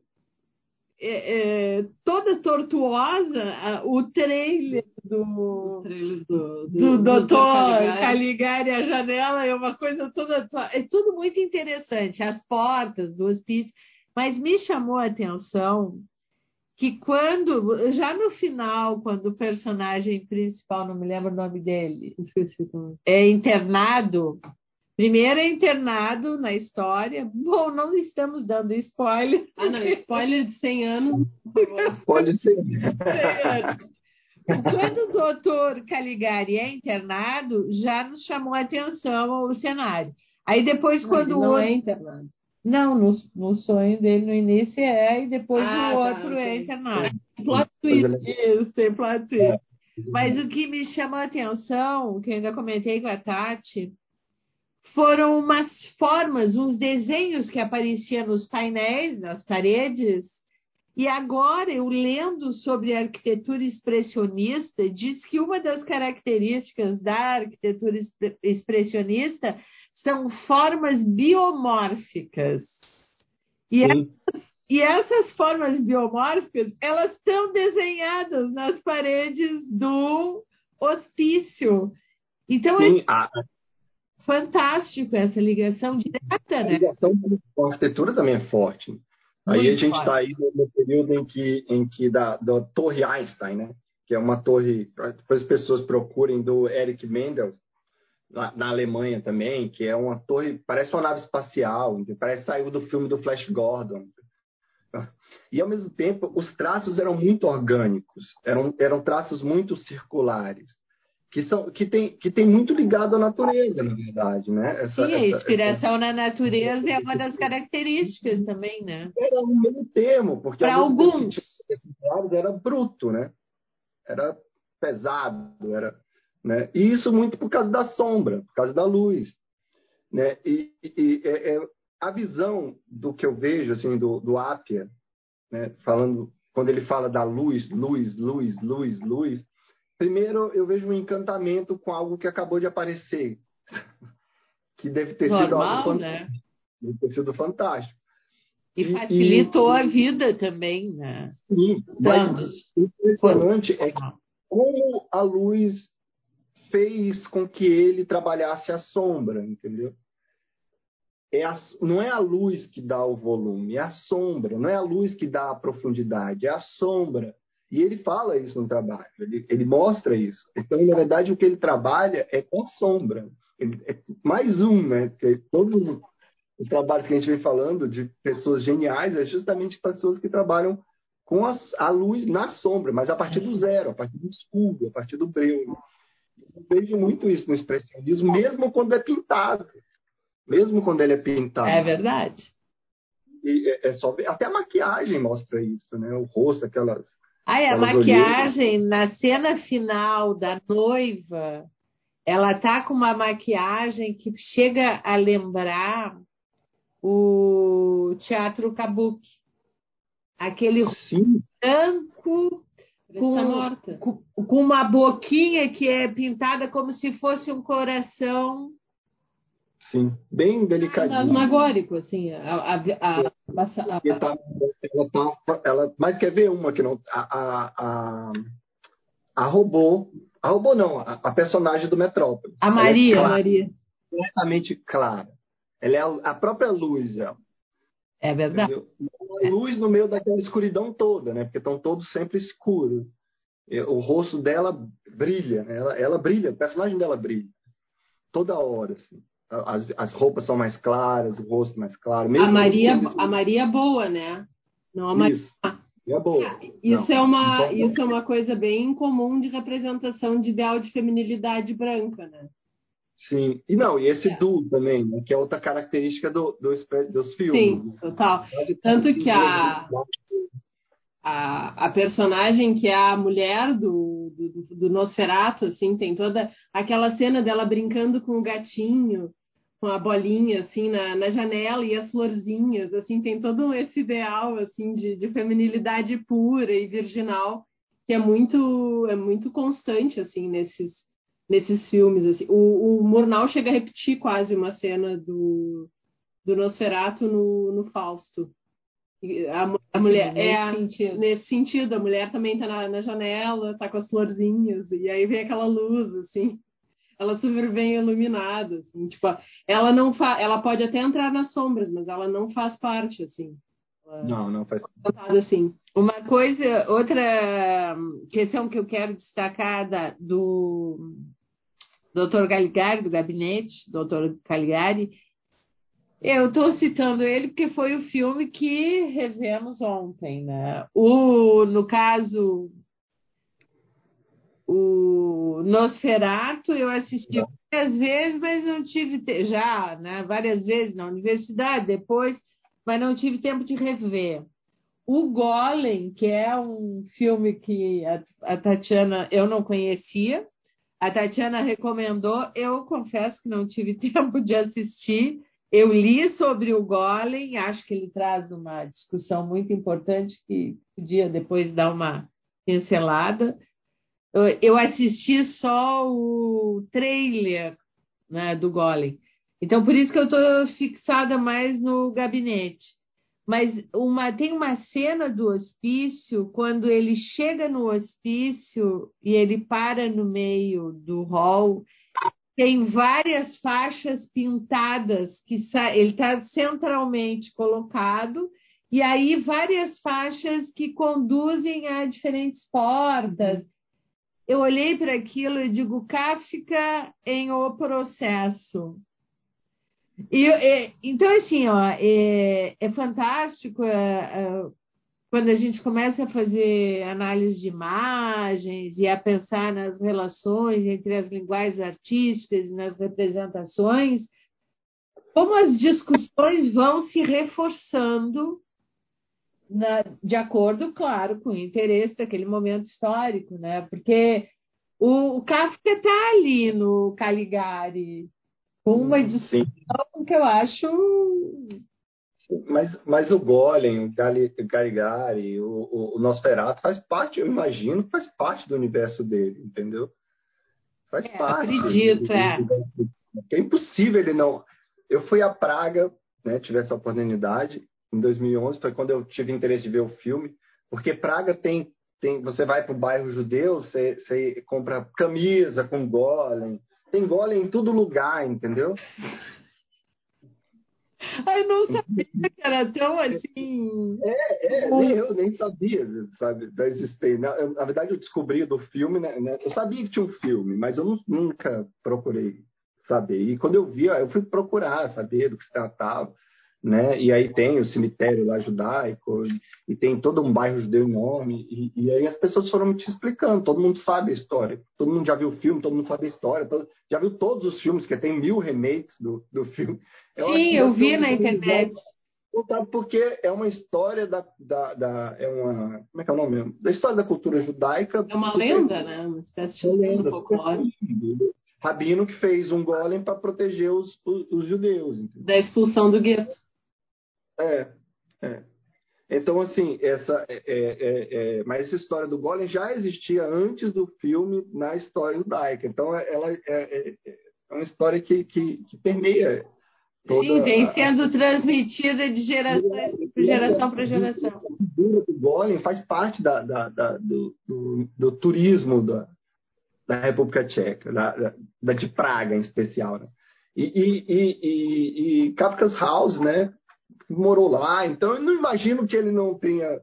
é, é, toda tortuosa. O trailer do, o trailer do, do, do doutor Caligari. Caligari, a janela é uma coisa toda. É tudo muito interessante. As portas do hospício. Mas me chamou a atenção que quando, já no final, quando o personagem principal, não me lembro o nome dele, é internado, primeiro é internado na história. Bom, não estamos dando spoiler. Ah, não, spoiler de 100 anos. spoiler de 100 anos. Quando o doutor Caligari é internado, já nos chamou a atenção o cenário. Aí depois, quando não, o. Não é internado. Não, no, no sonho dele no início é, e depois ah, o tá, outro tá, é internado. Plot twist, isso, tem plot twist. É. Mas o que me chamou a atenção, que eu ainda comentei com a Tati, foram umas formas, uns desenhos que apareciam nos painéis, nas paredes, e agora, eu lendo sobre a arquitetura expressionista, diz que uma das características da arquitetura expressionista são formas biomórficas. E essas, e essas, formas biomórficas, elas estão desenhadas nas paredes do hospício. Então, Sim, a... fantástico essa ligação direta, né? A ligação com a arquitetura também é forte. Muito aí a gente está aí no período em que, em que da, da Torre Einstein, né? que é uma torre, depois as pessoas procurem, do Eric Mendel, na, Alemanha também, que é uma torre, parece uma nave espacial, parece saiu do filme do Flash Gordon. E ao mesmo tempo, os traços eram muito orgânicos, eram, eram traços muito circulares, que são que tem, que tem muito ligado à natureza, na verdade, né? Essa, Sim, a inspiração essa... na natureza é uma das características também, né? Era um meio termo, porque para alguns era bruto, né? Era pesado, era né? E isso muito por causa da sombra, por causa da luz. Né? E, e é, é, a visão do que eu vejo assim do, do Apia, né? falando quando ele fala da luz, luz, luz, luz, luz, primeiro eu vejo um encantamento com algo que acabou de aparecer, [laughs] que deve ter Normal, sido algo né? deve ter sido fantástico. E, e facilitou e, a vida também, né? Sim, mas o impressionante é que como a luz fez com que ele trabalhasse a sombra, entendeu? é a, não é a luz que dá o volume, é a sombra. Não é a luz que dá a profundidade, é a sombra. E ele fala isso no trabalho, ele, ele mostra isso. Então, na verdade, o que ele trabalha é com a sombra. Ele, é mais um, né? Porque todos os trabalhos que a gente vem falando de pessoas geniais é justamente pessoas que trabalham com a, a luz na sombra, mas a partir do zero, a partir do escuro, a partir do breu. Eu vejo muito isso no expressionismo, mesmo quando é pintado. Mesmo quando ele é pintado. É verdade. E é, é só ver, até a maquiagem mostra isso, né? O rosto, aquelas. Ah, a maquiagem na cena final da noiva, ela tá com uma maquiagem que chega a lembrar o teatro kabuki. Aquele Sim. branco com, com, com, uma boquinha que é pintada como se fosse um coração. Sim, bem delicadinho. Asmagórico, assim. A, a, a, a, tá, ela tá, ela, mas quer ver uma que não. A, a, a, robô. A robô não, a, a personagem do Metrópolis. A Maria. É clara, Maria. Completamente clara. Ela é a, a própria luz, ela. É verdade. A luz no meio daquela escuridão toda, né? Porque estão todos sempre escuros. O rosto dela brilha, né? ela, ela brilha, o personagem dela brilha. Toda hora, assim. As, as roupas são mais claras, o rosto mais claro. a Maria, a Maria boa, né? Não a Maria. É boa. Isso, é uma, isso é uma coisa bem comum de representação de ideal de feminilidade branca, né? Sim, e não, e esse é. duo também, né, que é outra característica do, do, dos filmes. Sim, né? total. Tanto que a, a, a personagem que é a mulher do, do, do Nosferatu, assim, tem toda aquela cena dela brincando com o gatinho, com a bolinha, assim, na, na janela e as florzinhas, assim, tem todo esse ideal, assim, de, de feminilidade pura e virginal, que é muito, é muito constante, assim, nesses nesses filmes. Assim. O, o Murnau chega a repetir quase uma cena do, do Nosferatu no, no Fausto. A, a mulher nesse, é, sentido. nesse sentido, a mulher também está na, na, janela, está com as florzinhas, e aí vem aquela luz, assim. Ela super bem iluminada, assim, tipo, ela não fa ela pode até entrar nas sombras, mas ela não faz parte, assim. Ela não, não faz parte. Assim. Uma coisa, outra questão que eu quero destacar da, do Dr. Caligari, do gabinete, Dr. Caligari. Eu estou citando ele porque foi o filme que revemos ontem, né? O, no caso, o Nosferatu, eu assisti várias vezes, mas não tive já, né? Várias vezes na universidade, depois, mas não tive tempo de rever. O Golem, que é um filme que a, a Tatiana eu não conhecia, a Tatiana recomendou, eu confesso que não tive [laughs] tempo de assistir. Eu li sobre o Golem, acho que ele traz uma discussão muito importante que podia depois dar uma pincelada. Eu assisti só o trailer né, do Golem. Então, por isso que eu estou fixada mais no gabinete. Mas uma, tem uma cena do hospício, quando ele chega no hospício e ele para no meio do hall, tem várias faixas pintadas, que ele está centralmente colocado, e aí várias faixas que conduzem a diferentes portas. Eu olhei para aquilo e digo, Kafka em O Processo. E, e, então, assim, ó, é, é fantástico é, é, quando a gente começa a fazer análise de imagens e a pensar nas relações entre as linguagens artísticas e nas representações, como as discussões vão se reforçando na, de acordo, claro, com o interesse daquele momento histórico, né? Porque o, o Kafka está ali no Caligari, com uma discussão Sim. que eu acho. Mas, mas o Golem, o Caligari, o, o Nosferatu faz parte, eu imagino, faz parte do universo dele, entendeu? Faz é, parte. Acredito, é. É impossível ele não. Eu fui a Praga, né, tive essa oportunidade em 2011, foi quando eu tive interesse de ver o filme, porque Praga tem, tem você vai para o bairro judeu, você, você compra camisa com golem, tem golem em todo lugar, entendeu? Ai, não sabia que era tão assim. É, é nem eu nem sabia, sabe, da existência. Na, na, verdade, eu descobri do filme, né, né, Eu sabia que tinha um filme, mas eu não, nunca procurei saber. E quando eu vi, eu fui procurar saber do que se tratava né? E aí tem o cemitério lá judaico e tem todo um bairro judeu enorme e, e aí as pessoas foram me te explicando. Todo mundo sabe a história, todo mundo já viu o filme, todo mundo sabe a história, todo, já viu todos os filmes que tem mil remakes do, do filme. Eu Sim, eu vi na internet. Porque é uma história da, da, da, é uma como é que é o nome mesmo? Da história da cultura judaica. É uma lenda, né? Uma espécie de lenda folclore rabino que fez um golem para proteger os, os, os judeus. Entendeu? Da expulsão do gueto. É, é. Então, assim, essa, é, é, é, mas essa história do Golem já existia antes do filme na história judaica. Então, ela é, é, é uma história que, que, que permeia toda Sim, vem sendo a... transmitida de geração para geração para geração. O Golem faz parte da, da, da do, do, do, turismo da, da República Tcheca, da, da, de Praga em especial. Né? E, e, e, e, e Kafka's House, né? Morou lá, então eu não imagino que ele não tenha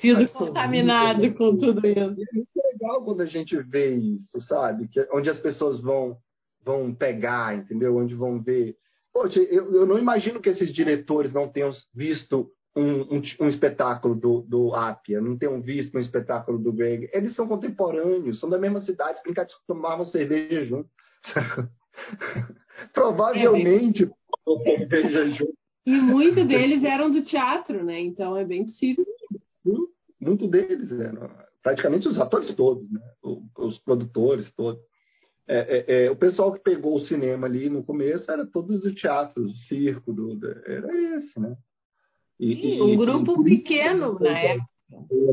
sido contaminado com tudo isso. É muito legal quando a gente vê isso, sabe? Que, onde as pessoas vão, vão pegar, entendeu? Onde vão ver. Poxa, eu, eu não imagino que esses diretores não tenham visto um, um, um, espetáculo do, do Apia, não tenham visto um espetáculo do Greg. Eles são contemporâneos, são da mesma cidade, brincar tomavam cerveja junto. [laughs] Provavelmente é, cerveja junto. E muitos deles eram do teatro, né? Então é bem possível. Muito deles eram. Praticamente os atores todos, né? Os produtores todos. É, é, é, o pessoal que pegou o cinema ali no começo era todos do teatro, do circo, do, era esse, né? E, Sim, um e, grupo e, pequeno na época.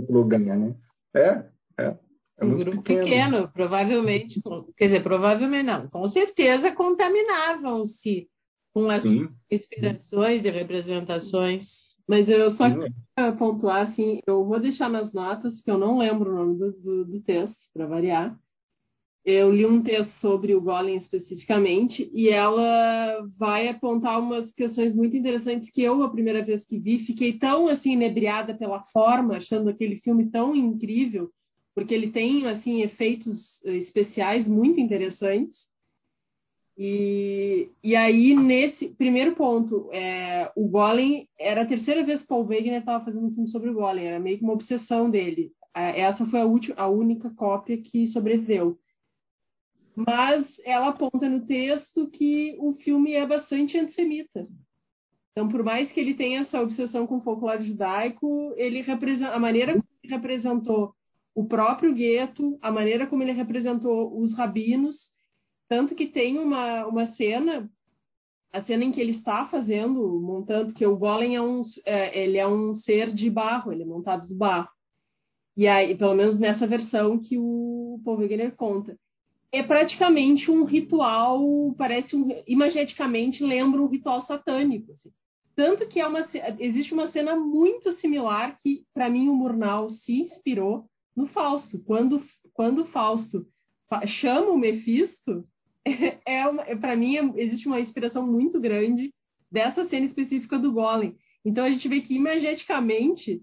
Lugar, né? É, é. É um grupo pequeno. pequeno. provavelmente, quer dizer, provavelmente não, com certeza contaminavam-se com as Sim. inspirações e representações. Mas eu só queria pontuar, assim, eu vou deixar nas notas, porque eu não lembro o nome do, do, do texto, para variar. Eu li um texto sobre o Golem especificamente, e ela vai apontar umas questões muito interessantes que eu, a primeira vez que vi, fiquei tão, assim, inebriada pela forma, achando aquele filme tão incrível, porque ele tem, assim, efeitos especiais muito interessantes, e, e aí, nesse primeiro ponto, é, o Golem era a terceira vez que Paul Wegener estava fazendo um filme sobre o Golem, era meio que uma obsessão dele. Essa foi a, última, a única cópia que sobreviveu. Mas ela aponta no texto que o filme é bastante antissemita. Então, por mais que ele tenha essa obsessão com o folclore judaico, ele a maneira como ele representou o próprio gueto, a maneira como ele representou os rabinos, tanto que tem uma, uma cena, a cena em que ele está fazendo, montando, que o golem é um, é, ele é um ser de barro, ele é montado de barro. E aí, pelo menos nessa versão que o Paul Wegener conta. É praticamente um ritual, parece um, imageticamente lembra um ritual satânico. Assim. Tanto que é uma, existe uma cena muito similar que, para mim, o Murnau se inspirou no Fausto. Quando, quando Fausto chama o Mephisto, [laughs] é uma, para mim existe uma inspiração muito grande dessa cena específica do Golem. Então a gente vê que imageticamente,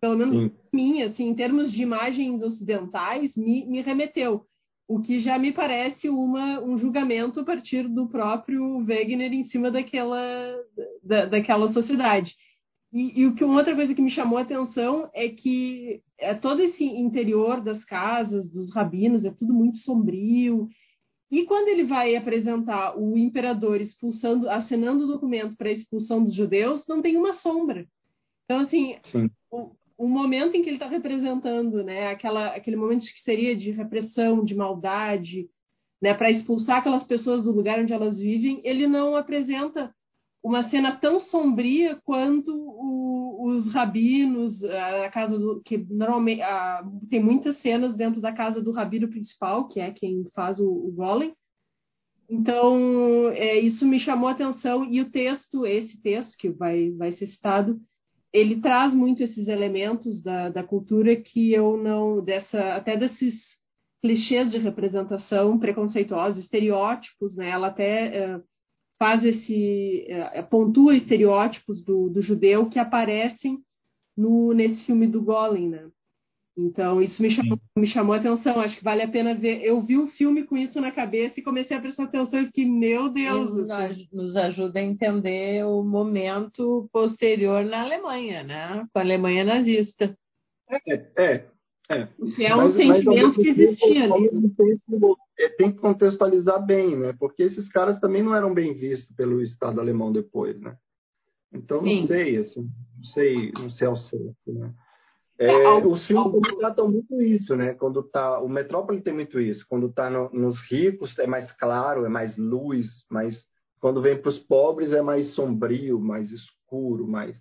pelo menos mim, assim, em termos de imagens ocidentais, me, me remeteu. O que já me parece uma, um julgamento a partir do próprio Wegener em cima daquela, da, daquela sociedade. E, e, o que uma outra coisa que me chamou a atenção é que é todo esse interior das casas, dos rabinos, é tudo muito sombrio e quando ele vai apresentar o imperador expulsando, assinando o documento para a expulsão dos judeus, não tem uma sombra. Então, assim, o, o, momento em que ele está representando, né, aquela, aquele momento que seria de repressão, de maldade, né, para expulsar aquelas pessoas do lugar onde elas vivem, ele não apresenta uma cena tão sombria quanto o, os rabinos, a casa do, que normalmente a, tem muitas cenas dentro da casa do rabino principal, que é quem faz o, o golem. Então, é, isso me chamou a atenção e o texto, esse texto que vai, vai ser citado, ele traz muito esses elementos da, da cultura que eu não, dessa, até desses clichês de representação preconceituosos, estereótipos, né? Ela até é, faz esse é, pontua estereótipos do, do judeu que aparecem no, nesse filme do Golem, né? Então, isso me chamou, me chamou a atenção. Acho que vale a pena ver. Eu vi o filme com isso na cabeça e comecei a prestar atenção e fiquei, meu Deus. Nos, nos ajuda a entender o momento posterior na Alemanha, né? Com a Alemanha nazista. É, é. É. é um mas, sentimento mas, que existia ali. Tempo, é, tem que contextualizar bem, né? Porque esses caras também não eram bem vistos pelo Estado alemão depois, né? Então, não Sim. sei, assim, não sei, não sei ao certo, né? É, é os filmes tratam muito isso, né? Quando tá, o Metrópole tem muito isso. Quando tá no, nos ricos é mais claro, é mais luz, mas quando vem para os pobres é mais sombrio, mais escuro, mais.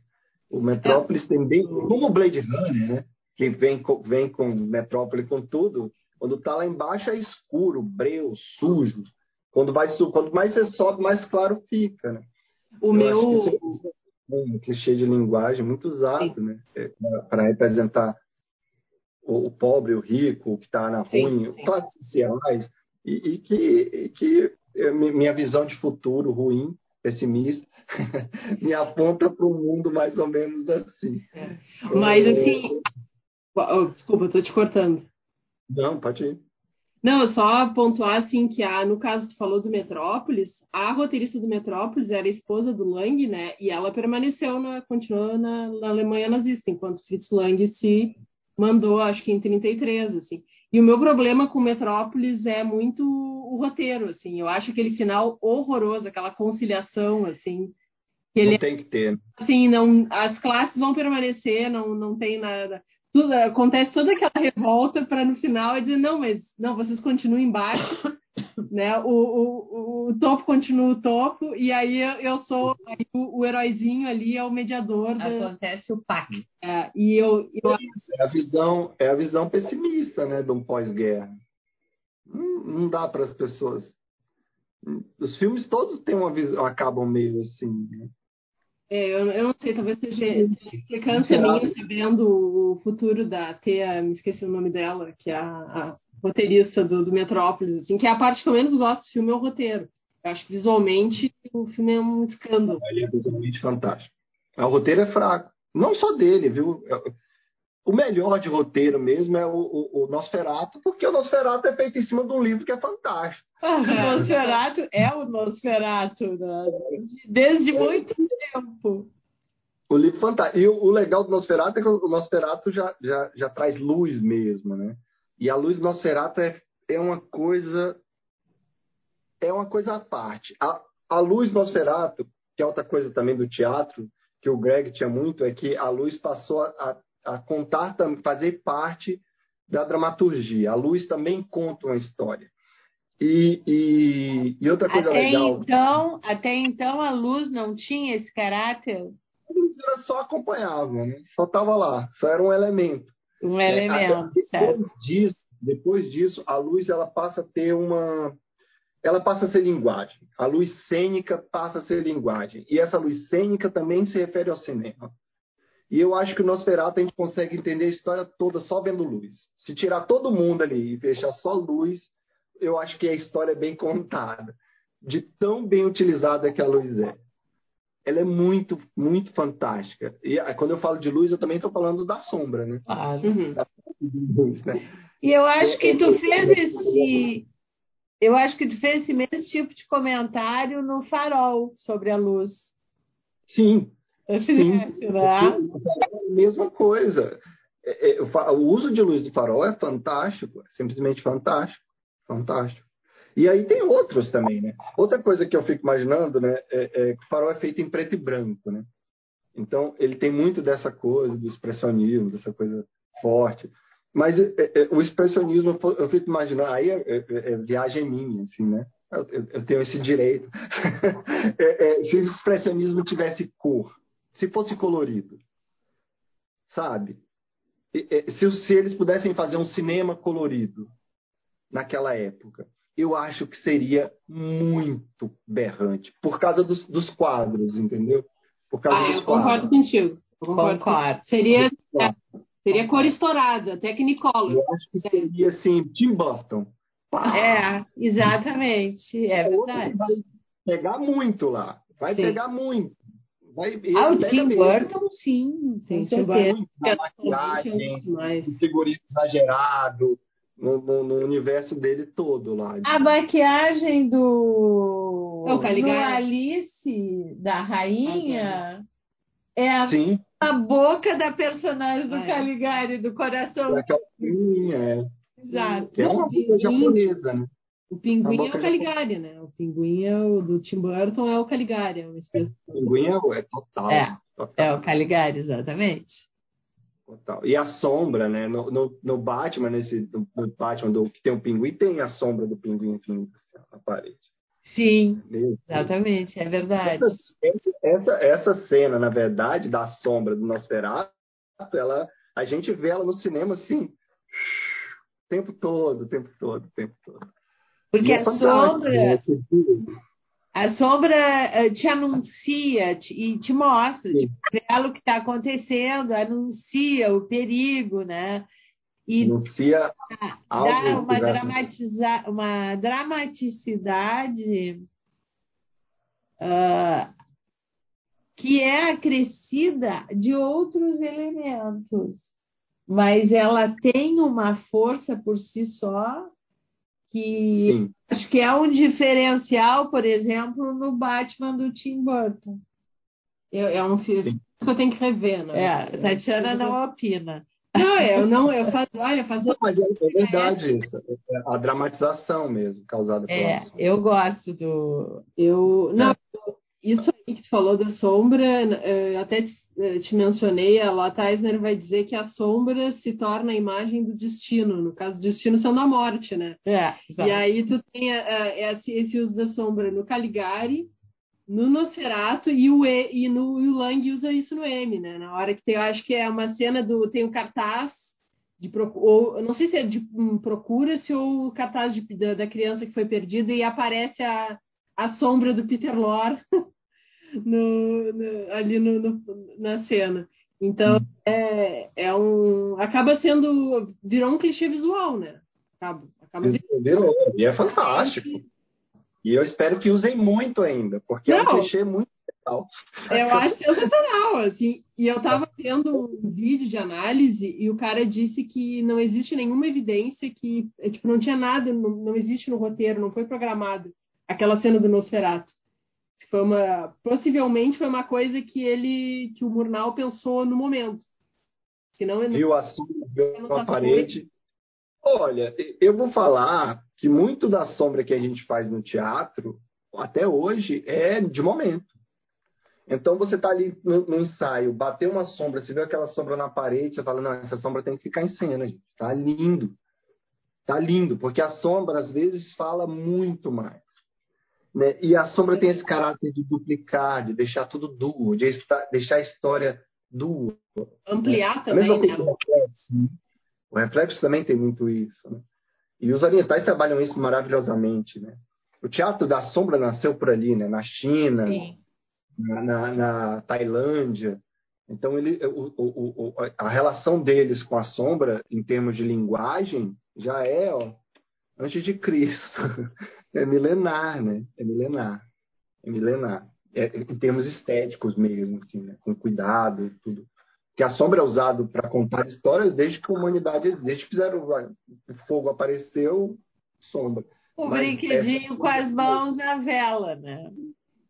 O Metrópolis é. tem bem, como o Blade Runner, né? Que vem com, vem com Metrópole com tudo. Quando tá lá embaixo é escuro, breu, sujo. Quando vai, quanto mais você sobe, mais claro fica, né? O Eu meu um clichê de linguagem muito usado, né? É, para representar o, o, pobre, o rico, o que está na ruim, classes sociais, e, e, que, e que é, minha visão de futuro ruim, pessimista, [laughs] me aponta para um mundo mais ou menos assim. É. Mas é... assim, oh, desculpa, estou te cortando. Não, pode ir. Não, só pontuar assim que a, no caso tu falou do Metrópolis, a roteirista do Metrópolis era a esposa do Lang, né? E ela permaneceu na, continuou na, na Alemanha nazista, enquanto Fritz Lang se mandou, acho que em 33, assim. E o meu problema com Metrópolis é muito o roteiro, assim. Eu acho aquele final horroroso, aquela conciliação, assim. Que ele, não tem que ter. Assim, não, as classes vão permanecer, não, não tem nada tudo, acontece toda aquela revolta para no final dizer, não, mas não, vocês continuam embaixo, [coughs] né? O, o, o, topo continua o topo, e aí eu sou aí o, o heróizinho ali, é o mediador. Acontece o PAC. É, e eu, eu... É a visão, é a visão pessimista, né, de um pós-guerra. Não, não dá para as pessoas. Os filmes todos têm uma visão, acabam meio assim. Né? É, eu, eu, não sei, talvez seja implicância minha sabendo o futuro da Tia, me esqueci o nome dela, que é a, a roteirista do, do Metrópolis, assim, que é a parte que eu menos gosto do filme é o roteiro. Eu acho que visualmente o filme é um escândalo. Ele é visualmente fantástico. O roteiro é fraco. Não só dele, viu? O melhor de roteiro mesmo é o, o, o Nosferatu, porque o Nosferatu é feito em cima de um livro que é fantástico. [laughs] o Nosferatu é o Nosferatu, né? desde é. muito tempo. O livro fantástico. E o, o, legal do Nosferatu é que o Nosferatu já, já, já traz luz mesmo, né? E a luz do Nosferatu é, é uma coisa é uma coisa à parte. A, a luz do Nosferatu, que é outra coisa também do teatro, que o Greg tinha muito, é que a luz passou a, a contar, fazer parte da dramaturgia. A luz também conta uma história. E, e, e outra coisa até legal. Então, até então a luz não tinha esse caráter? A luz era só acompanhava, né? só estava lá, só era um elemento. Um é, elemento, depois certo. Disso, depois disso, a luz ela passa a ter uma. Ela passa a ser linguagem. A luz cênica passa a ser linguagem. E essa luz cênica também se refere ao cinema. E eu acho que o Nosferatu a gente consegue entender a história toda só vendo luz. Se tirar todo mundo ali e deixar só luz, eu acho que a história é bem contada. De tão bem utilizada que a luz é. Ela é muito, muito fantástica. E ah, quando eu falo de luz, eu também estou falando da sombra, né? Ah, uhum. luz, né? E eu acho que tu fez esse. Eu acho que tu fez esse mesmo tipo de comentário no Farol sobre a luz. Sim, Sim, [laughs] né? mesma coisa. É, é, o uso de luz do farol é fantástico, é simplesmente fantástico, fantástico. E aí tem outros também, né? Outra coisa que eu fico imaginando, né, é, é que o farol é feito em preto e branco, né? Então ele tem muito dessa coisa do expressionismo, dessa coisa forte. Mas é, é, o expressionismo, eu fico imaginando, aí é, viagem minha, assim, né? Eu, eu tenho esse direito. [laughs] se o expressionismo tivesse cor, se fosse colorido, sabe? Se, se eles pudessem fazer um cinema colorido naquela época, eu acho que seria muito berrante, por causa dos, dos quadros, entendeu? Por causa ah, dos eu concordo contigo. Eu concordo. concordo. Seria, seria cor estourada, Technicolor. Eu acho que seria assim, Tim Burton. Pá. É, exatamente, é verdade. pegar muito lá. Vai sim. pegar muito. Vai, ah, o Tim Burton, sim, com certeza. Na maquiagem, figurino exagerado, no, no, no, universo dele todo lá. A maquiagem do, é do Alice, da rainha, é a, sim. a boca da personagem do ah, é. Caligari, do coração. É aquela é. Exato. É uma boca japonesa, né? O pinguim é o Caligari, né? O pinguim é o do Tim Burton é o Caligari. É uma espécie... O pinguim é, é total, é, total. É o Caligari, exatamente. Total. E a sombra, né? No, no, no Batman, nesse no, no, Batman do, que tem o pinguim, tem a sombra do pinguim assim, na parede. Sim, exatamente, é verdade. Essa, essa, essa, cena, na verdade, da sombra do Nosferatu, ela, a gente vê ela no cinema assim, o tempo todo, o tempo todo, o tempo todo. Porque é a sombra. Né? A sombra uh, te anuncia te, e te mostra, te revela o que está acontecendo, anuncia o perigo, né? E anuncia dá uma, dramatiza, uma dramaticidade uh, que é acrescida de outros elementos, mas ela tem uma força por si só que Sim. acho que é um diferencial, por exemplo, no Batman do Tim Burton. é um filme que eu tenho que rever, né? É, Tatiana não opina. Não, eu não, eu faço, olha, faço. Não, mas é, é verdade isso, é a dramatização mesmo causada pela É, eu gosto do, eu não, isso aí que tu falou da sombra, eu até te mencionei, a Lotte Eisner vai dizer que a sombra se torna a imagem do destino, no caso, destino sendo a morte, né? É, e aí tu tem uh, esse, esse, uso da sombra no Caligari, no Nosferatu e o, e, e no e o Lang usa isso no M, né? Na hora que tem, eu acho que é uma cena do tem o um cartaz de ou não sei se é de um, procura-se ou o cartaz de, da, da, criança que foi perdida e aparece a, a sombra do Peter Lorre [laughs] no, no, ali no, na cena. Então, hum. é, é um. Acaba sendo. Virou um clichê visual, né? Acaba, acaba virou, e é fantástico. E eu espero que usem muito ainda, porque Não, é um clichê muito legal. Eu acho sensacional, assim. E eu estava vendo um vídeo de análise e o cara disse que não existe nenhuma evidência que, é, tipo, não tinha nada, não, não existe no roteiro, não foi programado aquela cena do Nosferatu foi uma possivelmente foi uma coisa que ele que o Murnau pensou no momento. Que não viu a sombra viu a parede. Olha eu vou falar que muito da sombra que a gente faz no teatro até hoje é de momento. Então você está ali no, no, ensaio bateu uma sombra você vê aquela sombra na parede você fala não essa sombra tem que ficar em cena gente. Tá lindo. Tá lindo porque a sombra às vezes fala muito mais né? E a sombra tem esse caráter de duplicar, de deixar tudo duo, de deixar a história duo. Ampliar né? também, né? O reflexo, né? o reflexo também tem muito isso. Né? E os orientais trabalham isso maravilhosamente. Né? O teatro da sombra nasceu por ali, né? na China, na, na, na, Tailândia. Então, ele, o, o, o, a relação deles com a sombra, em termos de linguagem, já é ó, antes de Cristo. [laughs] é milenar, né? É milenar. É milenar. É, em termos estéticos mesmo, assim, né? com cuidado e tudo. Que a sombra é usado para contar histórias desde que a humanidade existe. Desde que fizeram o fogo apareceu, sombra. O Mas brinquedinho com as mãos na vela, né?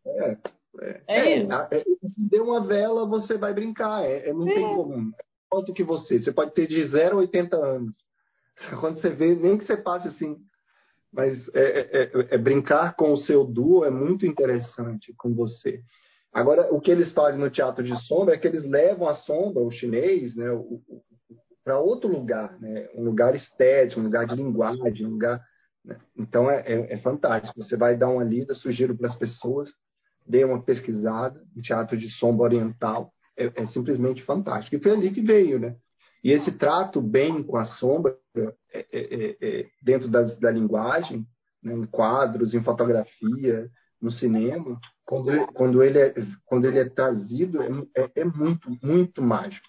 É. É, é, é, é, se deu uma vela, você vai brincar. É, é não tem é. como. Quanto que você? Você pode ter de 0 a 80 anos. [laughs] Quando você vê, nem que você passe assim mas é, é, é, é, brincar com o seu duo é muito interessante com você. Agora, o que eles fazem no teatro de sombra é que eles levam a sombra, o chinês, né, para outro lugar, né, um lugar estético, um lugar de linguagem, um lugar. Né? Então é, é, é, fantástico. Você vai dar uma lida, sugiro para as pessoas, dê uma pesquisada no teatro de sombra oriental. É, é simplesmente fantástico. E foi ali que veio, né? E esse trato bem com a sombra, é, é, é, é dentro das, da linguagem, né, em quadros, em fotografia, no cinema, quando ele, quando ele, é, quando ele é trazido, é, é, é muito, muito mágico.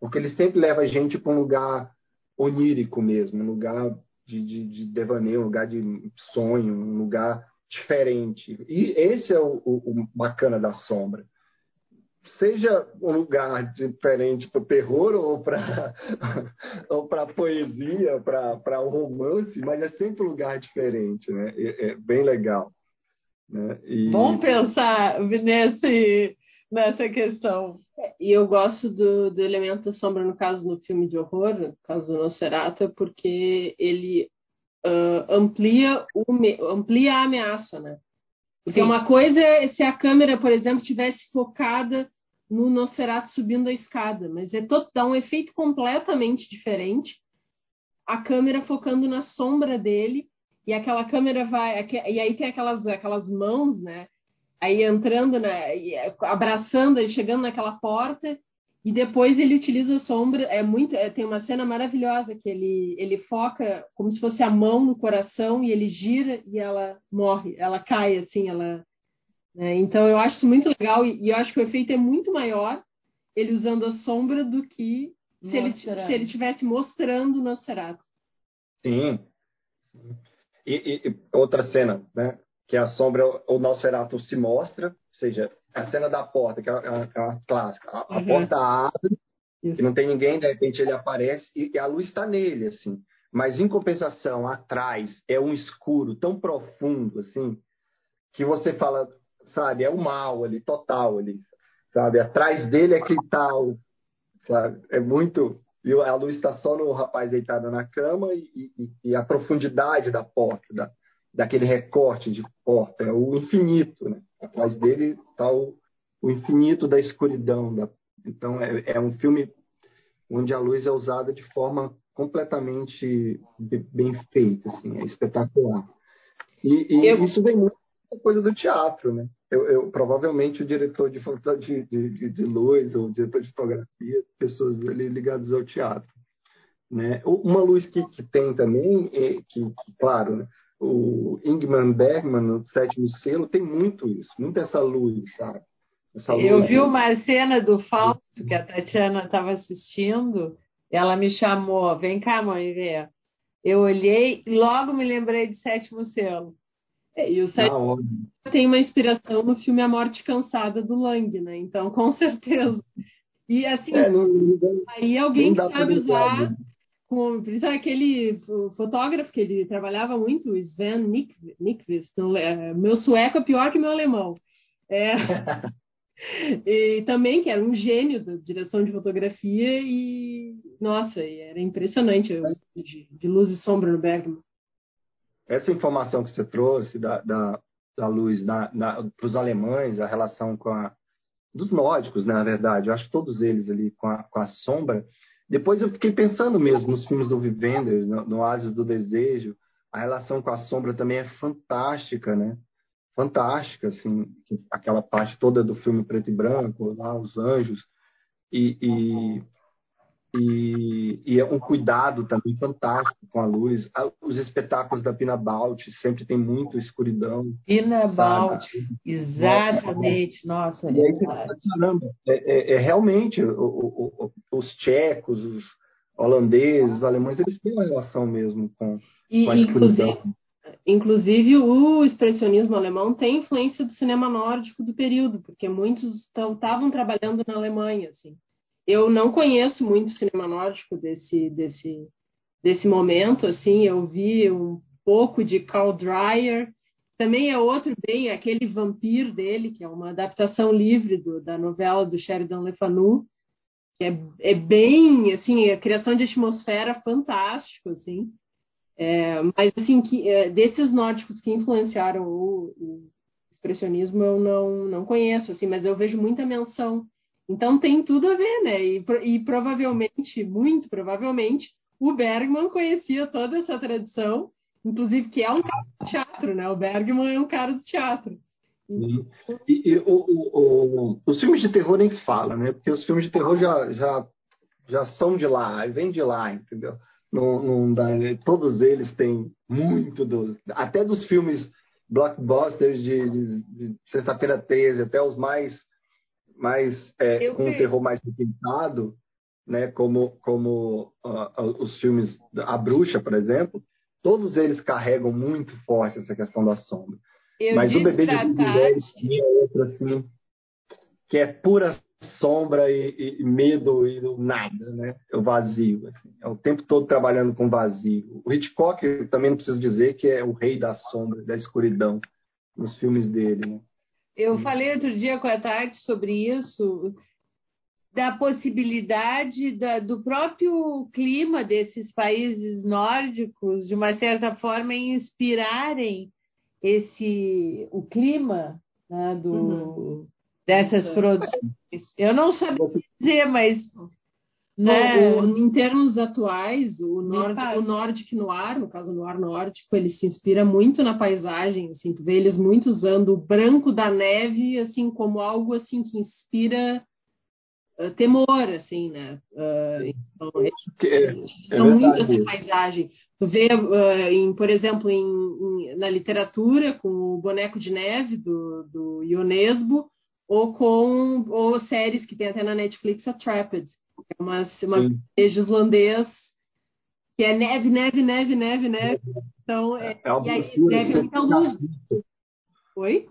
Porque ele sempre leva a gente para um lugar onírico mesmo, um lugar de, de, de devaneio, um lugar de sonho, um lugar diferente. E esse é o, o, o bacana da sombra. Seja um lugar diferente para o terror ou para [laughs] ou para poesia, para o romance, mas é sempre um lugar diferente, né? É, é bem legal. Né? E... Vamos pensar nesse, nessa questão. E eu gosto do, do elemento da sombra, no caso, no filme de horror, no caso do Nosferatu, porque ele uh, amplia, o, amplia a ameaça, né? Porque Sim. uma coisa é se a câmera, por exemplo, tivesse focada no Nosferatu subindo a escada, mas é todo, dá um efeito completamente diferente. A câmera focando na sombra dele e aquela câmera vai e aí tem aquelas aquelas mãos, né? Aí entrando, né? Abraçando e chegando naquela porta e depois ele utiliza a sombra, é muito, é, tem uma cena maravilhosa que ele ele foca como se fosse a mão no coração e ele gira e ela morre, ela cai assim, ela né? Então eu acho isso muito legal e, e, eu acho que o efeito é muito maior ele usando a sombra do que se ele, se ele tivesse mostrando o Nosferatu. Sim. E, e, outra cena, né? Que a sombra, o Nosferatu se mostra, ou seja, a cena da porta, que é uma, é uma clássica. A, uhum. porta abre, Isso. e não tem ninguém, de repente ele aparece e, a luz está nele, assim. Mas em compensação, atrás é um escuro tão profundo, assim, que você fala, sabe, é o mal ali, total ali, sabe? Atrás dele é que o, sabe? É muito. E a luz está só no rapaz deitado na cama e, e, e a profundidade da porta, da, daquele recorte de porta, é o infinito, né? Atrás dele está o, o, infinito da escuridão. Da... Então, é, é, um filme onde a luz é usada de forma completamente bem feita, assim, é espetacular. E, e eu... isso vem muito da coisa do teatro, né? Eu, eu, provavelmente o diretor de, de, de, de luz ou o diretor de fotografia, pessoas ali ligadas ao teatro. Né? Uma luz que, que tem também, é que, que claro, né? O Ingmar Bergman, no sétimo selo, tem muito isso, muito essa luz, sabe? Essa luz eu vi uma cena do Fausto que a Tatiana estava assistindo, ela me chamou, vem cá, mãe, ver. Eu olhei e logo me lembrei de sétimo selo. E o sétimo tem uma inspiração no filme A Morte Cansada do Lang, né? Então, com certeza. E assim, é, não, não, aí alguém que sabe usar né? Com aquele fotógrafo que ele trabalhava muito, o Sven Nykvist. É, meu sueco é pior que meu alemão. É, [laughs] e também que era um gênio da direção de fotografia e nossa, era impressionante de, de luz e sombra no Bergman. Essa informação que você trouxe da, da, da luz para os alemães, a relação com a dos nórdicos, né, na verdade, eu acho que todos eles ali com a, com a sombra, depois eu fiquei pensando mesmo nos filmes do Vivenders, no, no do Desejo, a relação com a sombra também é fantástica, né? Fantástica, assim, aquela parte toda do filme preto e branco, lá, os anjos, e, e, e, e é um cuidado também fantástico com a luz. Os espetáculos da Pina Balt sempre tem muito escuridão. Pina Balt, exatamente, nossa. E aí caramba, é, é, é realmente o, o, o, os tchecos, os holandeses, os alemães, eles têm uma relação mesmo com, e, com a escuridão. Inclusive, inclusive, o expressionismo alemão tem influência do cinema nórdico do período, porque muitos estavam trabalhando na Alemanha, assim. Eu não conheço muito cinema nórdico desse, desse, desse momento, assim, eu vi um pouco de Carl Dreyer, também é outro bem, aquele Vampir dele, que é uma adaptação livre do, da novela do Sheridan Le Fanu, que é, é bem, assim, a criação de atmosfera fantástico, assim. É, mas, assim, que, é, desses nórdicos que influenciaram o, o, expressionismo, eu não, não conheço, assim, mas eu vejo muita menção então tem tudo a ver, né? E, e provavelmente, muito provavelmente, o Bergman conhecia toda essa tradição, inclusive que é um cara do teatro, né? O Bergman é um cara do teatro. E, e o, o, o, os filmes de terror nem fala, né? Porque os filmes de terror já, já, já são de lá, vem de lá, entendeu? Não, não dá, todos eles têm muito do, até dos filmes blockbusters de, de, de sexta-feira 13, até os mais mais é, com um terror mais requintado, né, como como uh, os filmes A Bruxa, por exemplo, todos eles carregam muito forte essa questão da sombra. Eu Mas o bebê de mulheres Tati, é outro assim, que é pura sombra e, e medo e nada, né? É o vazio. assim. É o tempo todo trabalhando com vazio. O Hitchcock, eu também não preciso dizer que é o rei da sombra, da escuridão nos filmes dele, né? Eu falei outro dia com a Tati sobre isso, da possibilidade da- do próprio clima desses países nórdicos, de uma certa forma, inspirarem esse o clima né, do, Uhum. dessas Isso. produções. Eu não sabia dizer, mas Né? né, em termos atuais, o, Nord, o Nordic Noir, no caso o Noir nórdico, ele se inspira muito na paisagem, assim, tu vê eles muito usando o branco da neve, assim, como algo, assim, que inspira eh, temor, assim, né? Ah, então, eles que é, é muito essa paisagem. Tu vê, ah, em, por exemplo, em, em- na literatura, com o Boneco de Neve, do, do Ionesbo, ou com ou séries que tem até na Netflix, a Trapped, é uma, uma beijo islandês, que é neve, neve, neve, neve, neve. Então, é, É uma e aí neve muita luz. Oi?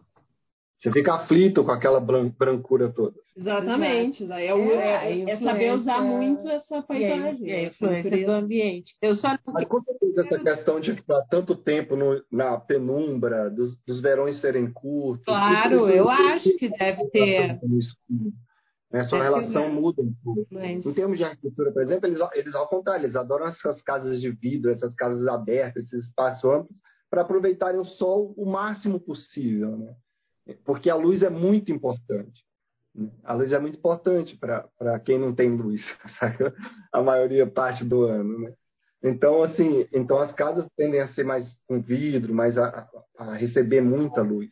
você fica aflito com aquela bran- brancura toda. Exatamente. Aí É, É, é- a é saber usar muito essa paisagem. a essa influência do ambiente. Eu só Mas com certeza essa questão de ficar tanto tempo no- na penumbra, dos, dos verões serem curtos. Claro, eu acho que deve ter. Né? Sua ter relação uma muda um pouco. influência. Em termos de arquitetura, por exemplo, eles, eles ao contrário, eles adoram essas casas de vidro, essas casas abertas, esses espaços amplos, para aproveitarem o sol o máximo possível, né? Porque a luz é muito importante. né? A luz é muito importante para quem não tem luz, [laughs] saca? a maioria parte do ano, né? Então, assim, então as casas tendem a ser mais com vidro, mais a, a receber muita luz.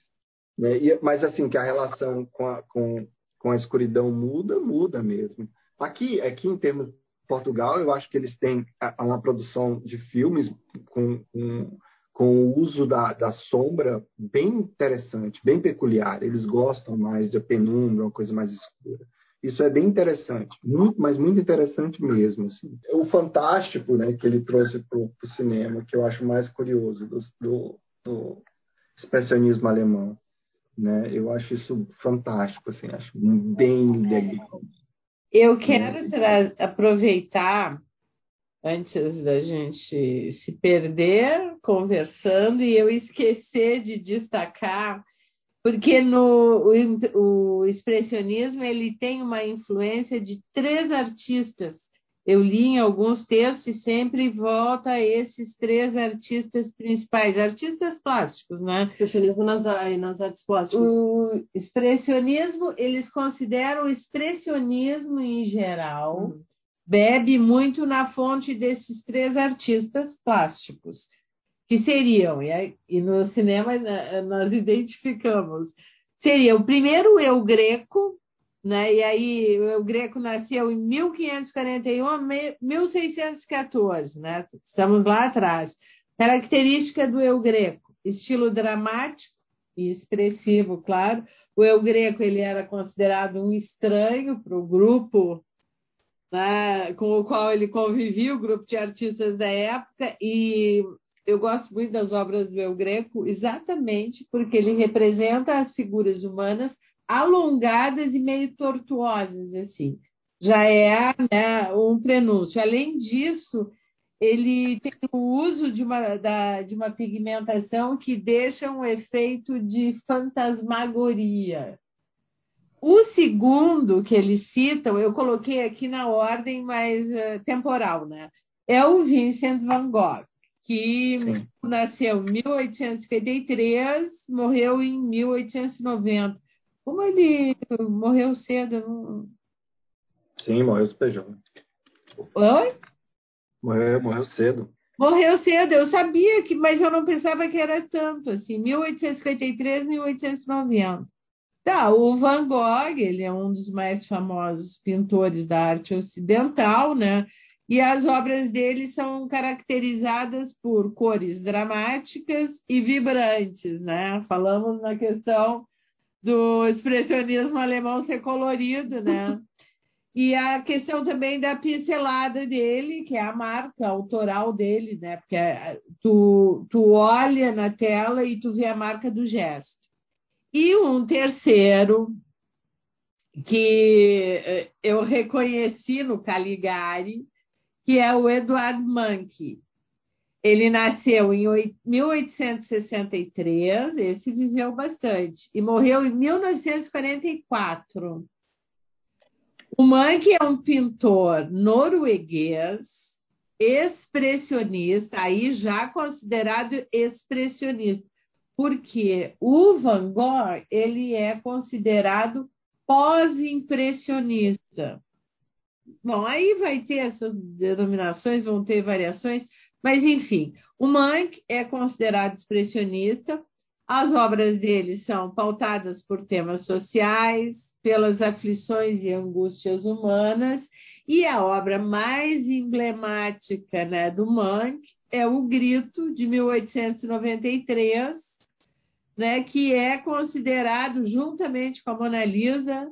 Né? E, mas, assim, que a relação com a, com, com a escuridão muda, muda mesmo. Aqui, aqui em termos de Portugal, eu acho que eles têm uma produção de filmes com, com, com o uso da, da sombra bem interessante, bem peculiar. Eles gostam mais de penumbra, uma coisa mais escura. Isso é bem interessante, muito, mas muito interessante mesmo. Assim. O fantástico né, que ele trouxe para o cinema, que eu acho mais curioso do, do, do expressionismo alemão. Né? Eu acho isso fantástico, assim, acho bem legal. Eu quero tra- aproveitar, antes da gente se perder conversando, e eu esquecer de destacar, porque no, o, o expressionismo ele tem uma influência de três artistas. Eu li em alguns textos e sempre volta a esses três artistas principais, artistas plásticos, né? Expressionismo nas, nas artes plásticas. O expressionismo, eles consideram o expressionismo em geral, Uhum. bebe muito na fonte desses três artistas plásticos, que seriam, e, e no cinema né, nós identificamos, seria o primeiro o eu greco, né? E aí o greco nasceu em 1541 a me- 1614, né? Estamos lá atrás. Característica do eu greco, estilo dramático e expressivo, claro. O eu greco ele era considerado um estranho para o grupo né, com o qual ele convivia, o grupo de artistas da época, e eu gosto muito das obras do eu greco exatamente porque ele representa as figuras humanas alongadas e meio tortuosas, assim. Já é né, um prenúncio. Além disso, ele tem o uso de uma, da, de uma pigmentação que deixa um efeito de fantasmagoria. O segundo que eles citam, eu coloquei aqui na ordem mais eh, temporal, né? É o Vincent van Gogh, que Sim. nasceu em 1853, morreu em 1890. Como ele morreu cedo? Não... Sim, morreu jovem. Oi? Morreu, morreu cedo. Morreu cedo, eu sabia que, mas eu não pensava que era tanto, assim, 1853, 1890. Tá, o Van Gogh, ele é um dos mais famosos pintores da arte ocidental, né? E as obras dele são caracterizadas por cores dramáticas e vibrantes, né? Falamos na questão do expressionismo alemão ser colorido, né? E a questão também da pincelada dele, que é a marca autoral dele, né? Porque é, tu, tu olha na tela e tu vê a marca do gesto. E um terceiro, que eh, eu reconheci no Caligari, que é o Eduardo Manque. Ele nasceu em 1863, esse viveu bastante, e morreu em 1944. O Mank é um pintor norueguês, expressionista, aí já considerado expressionista, porque o Van Gogh ele é considerado pós-impressionista. Bom, aí vai ter essas denominações, vão ter variações, mas, enfim, o Mank é considerado expressionista. As obras dele são pautadas por temas sociais, pelas aflições e angústias humanas, e a obra mais emblemática né, do Mank é O Grito, de 1893, né, que é considerado, juntamente com a Mona Lisa,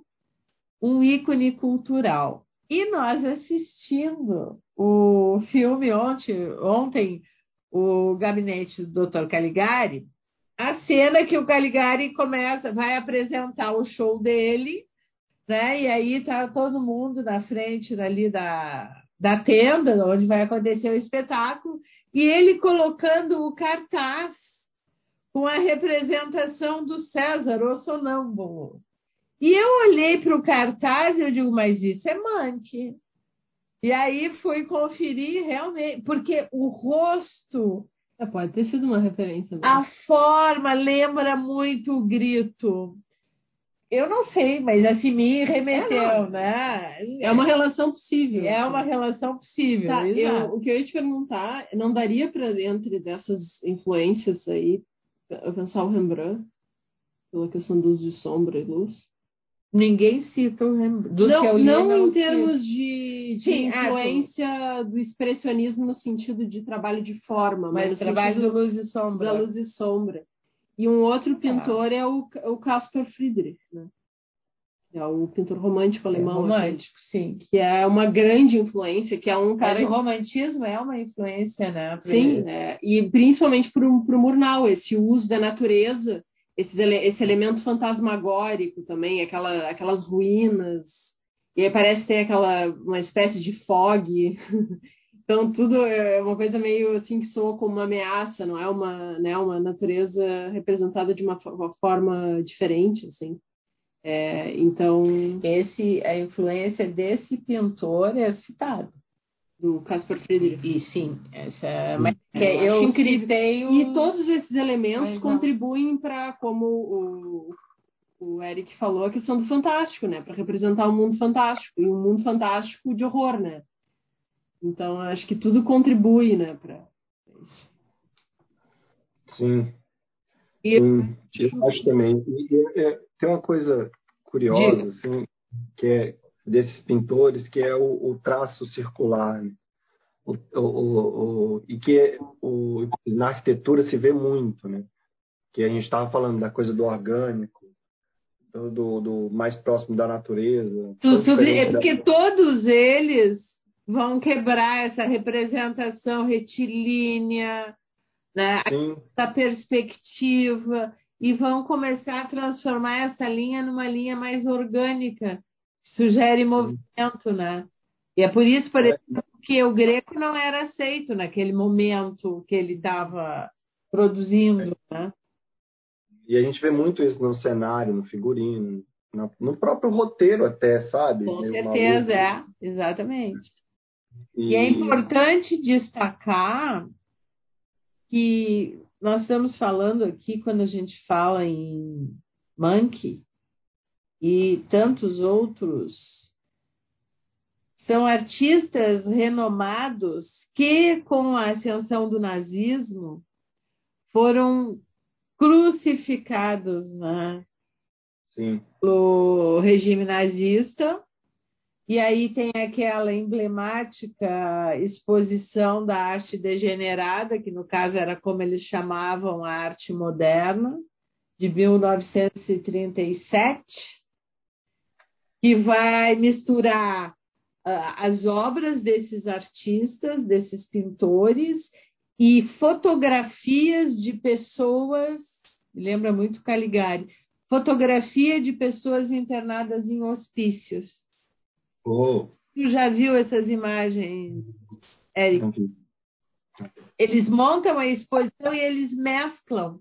um ícone cultural. E nós assistindo o filme ontem, ontem o gabinete do Dr. Caligari, a cena que o Caligari começa, vai apresentar o show dele, né? E aí tá todo mundo na frente ali da, da tenda, onde vai acontecer o espetáculo, e ele colocando o cartaz com a representação do César, o sonâmbulo. E eu olhei para o cartaz e eu digo, mas isso é Manque. E aí fui conferir realmente, porque o rosto. É, pode ter sido uma referência. Mesmo. A forma lembra muito o grito. Eu não sei, mas assim me remeteu, é, né? É uma relação possível. É uma relação possível. Tá, eu, o que eu ia te perguntar, não daria para, entre dessas influências aí, pensar o Rembrandt, pela questão do uso de sombra e luz? Ninguém cita o Rembrandt. Dos não, não, não em termos de, de ah, influência ah, do expressionismo no sentido de trabalho de forma, mas, mas trabalho do luz e sombra. Da luz e sombra. E um outro pintor ah. é o, o Caspar Friedrich, né? É o pintor romântico alemão. É romântico, sim. Que é uma grande influência, que é um cara. Mas o romantismo é uma influência, né? Sim, é, e principalmente para o Murnau, esse uso da natureza esse, esse elemento fantasmagórico também, aquela, aquelas ruínas. E aí parece que tem aquela uma espécie de fog. [laughs] Então tudo é uma coisa meio assim que soa como uma ameaça, não é uma, né, uma natureza representada de uma, uma forma diferente, assim. É, então esse a influência desse pintor é citada do Caspar Friedrich. E sim, essa, mas eu, eu incrível. E todos esses elementos contribuem para, como o, o Eric falou, a questão do fantástico, né? Para representar um mundo fantástico e um mundo fantástico de horror, né? Então acho que tudo contribui, né, para isso. Sim. E... Sim, eu acho também. E, é, tem uma coisa curiosa, assim, que é desses pintores, que é o, o traço circular. Né? O, o, e que na arquitetura se vê muito, né? Que a gente estava falando da coisa do orgânico, do, do, mais próximo da natureza. é porque da... todos eles vão quebrar essa representação retilínea, né? essa perspectiva, e vão começar a transformar essa linha numa linha mais orgânica, sugere movimento, né? E é por isso, por é. exemplo, que o greco não era aceito naquele momento que ele estava produzindo, né? E a gente vê muito isso no cenário, no figurino, no próprio roteiro até, sabe? Com certeza, é, exatamente. E... e é importante destacar que nós estamos falando aqui, quando a gente fala em monkey, e tantos outros são artistas renomados que, com a ascensão do nazismo, foram crucificados né, Sim. pelo regime nazista. E aí tem aquela emblemática exposição da arte degenerada, que no caso era como eles chamavam a arte moderna, de 1937 que vai misturar uh, as obras desses artistas, desses pintores, e fotografias de pessoas, lembra muito Caligari, fotografia de pessoas internadas em hospícios. Oh. Tu já viu essas imagens, Eric? Eles montam a exposição e eles mesclam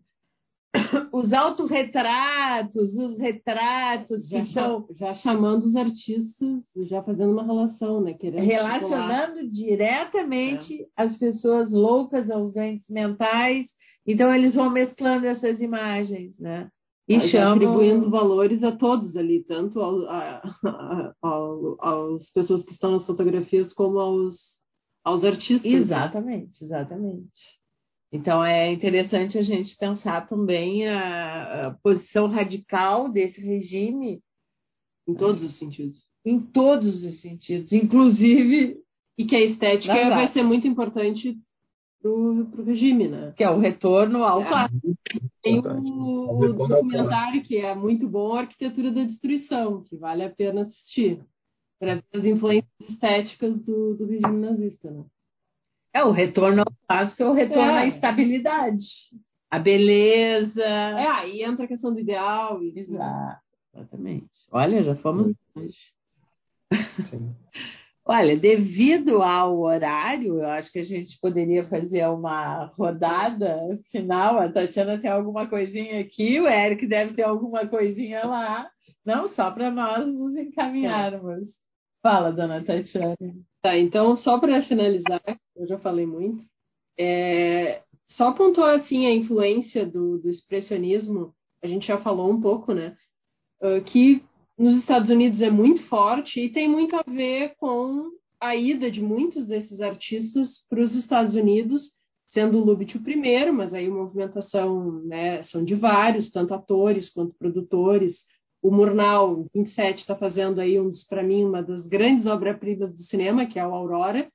os autorretratos, os retratos já, que são já chamando os artistas, já fazendo uma relação, né? Querendo relacionando diretamente é. as pessoas loucas aos doentes mentais. Então eles vão mesclando essas imagens, né? E chamam... atribuindo valores a todos ali, tanto ao, a, a, ao, aos pessoas que estão nas fotografias como aos, aos artistas. Exatamente, exatamente. Então é interessante a gente pensar também a, a posição radical desse regime em todos os sentidos. Em todos os sentidos, inclusive e que a estética vai ser muito importante para o regime, né? Que é o retorno ao é. Tem o, o documentário que é muito bom, a Arquitetura da Destruição, que vale a pena assistir, para ver as influências estéticas do, do regime nazista, né? É o retorno ao clássico, é o retorno é. à estabilidade, a beleza. É, aí entra a questão do ideal. E... Exato, exatamente. Olha, já fomos longe. [laughs] Olha, devido ao horário, eu acho que a gente poderia fazer uma rodada final. A Tatiana tem alguma coisinha aqui, o Eric deve ter alguma coisinha lá. Não, só para nós nos encaminharmos. Fala, dona Tatiana. Tá, então, só para finalizar, eu já falei muito, é, só pontuar assim a influência do, do, expressionismo, a gente já falou um pouco, né? Uh, que nos Estados Unidos é muito forte e tem muito a ver com a ida de muitos desses artistas para os Estados Unidos, sendo o Lubitsch o primeiro, mas aí a movimentação né, são de vários, tanto atores quanto produtores. O Murnau, 27, está fazendo aí um para mim uma das grandes obras-primas do cinema, que é o Aurora.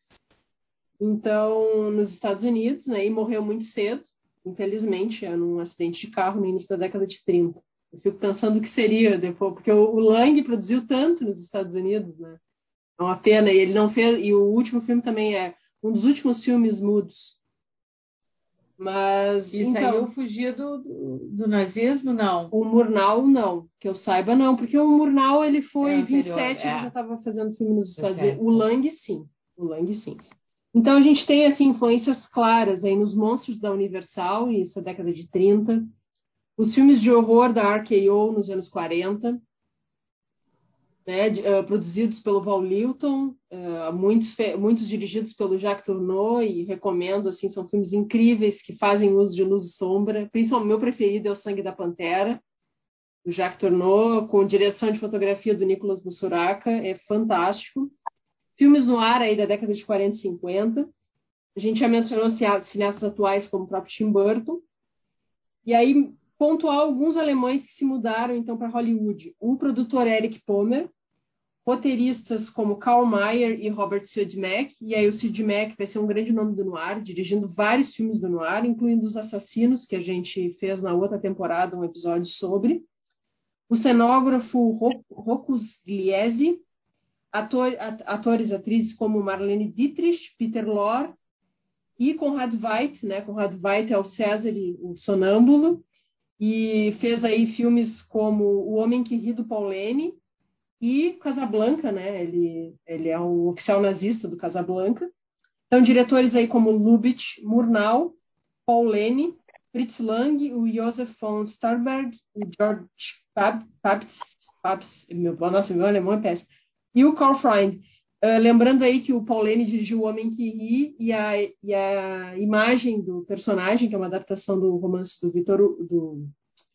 Então, nos Estados Unidos, né, e morreu muito cedo, infelizmente, é num acidente de carro no início da década de 30. Eu fico pensando o que seria depois, porque o, Lang produziu tanto nos Estados Unidos, né? É uma pena, e ele não fez, e o último filme também é um dos últimos filmes mudos mas. E então, saiu fugir do, do, do, nazismo, não? O Murnau, não. Que eu saiba, não. Porque o Murnau, ele foi é 27, é. ele já estava fazendo filme nos Estados Unidos. O Lang, sim. O Lang, sim. Então, a gente tem, assim, influências claras aí nos monstros da Universal, isso é década de 30. Os filmes de horror da RKO nos anos 40 né, uh, produzidos pelo Val Lilton, uh, muitos, muitos dirigidos pelo Jacques Tourneur, e recomendo, assim, são filmes incríveis que fazem uso de luz e sombra. Principalmente, meu preferido é O Sangue da Pantera, do Jacques Tourneur, com direção de fotografia do Nicolas Bussuraca, é fantástico. Filmes no ar aí da década de 40 e 50. A gente já mencionou cineastas atuais como o próprio Tim Burton. E aí, pontuar alguns alemães que se mudaram então para Hollywood. O produtor Eric Pomer, roteiristas como Karl Mayer e Robert Siodmak, e aí o Siodmak vai ser um grande nome do noir, dirigindo vários filmes do noir, incluindo Os Assassinos, que a gente fez na outra temporada um episódio sobre. O cenógrafo Rocus Gliese, ator, atores e atrizes como Marlene Dietrich, Peter Lorre e Conrad Veidt, né? Conrad Veidt é o César, o sonâmbulo, e fez aí filmes como O Homem que Ri do Paulene e Casablanca, né? Ele, ele é o oficial nazista do Casablanca. Então, diretores aí como Lubitsch, Murnau, Paulene, Fritz Lang, o Josef von Starberg, o George Pabst, Pabst, meu, nossa, meu alemão é péssimo, e o Karl Freund. Uh, lembrando aí que o Paulene dirigiu O Homem que Ri e a, e a imagem do personagem, que é uma adaptação do romance do Vitor do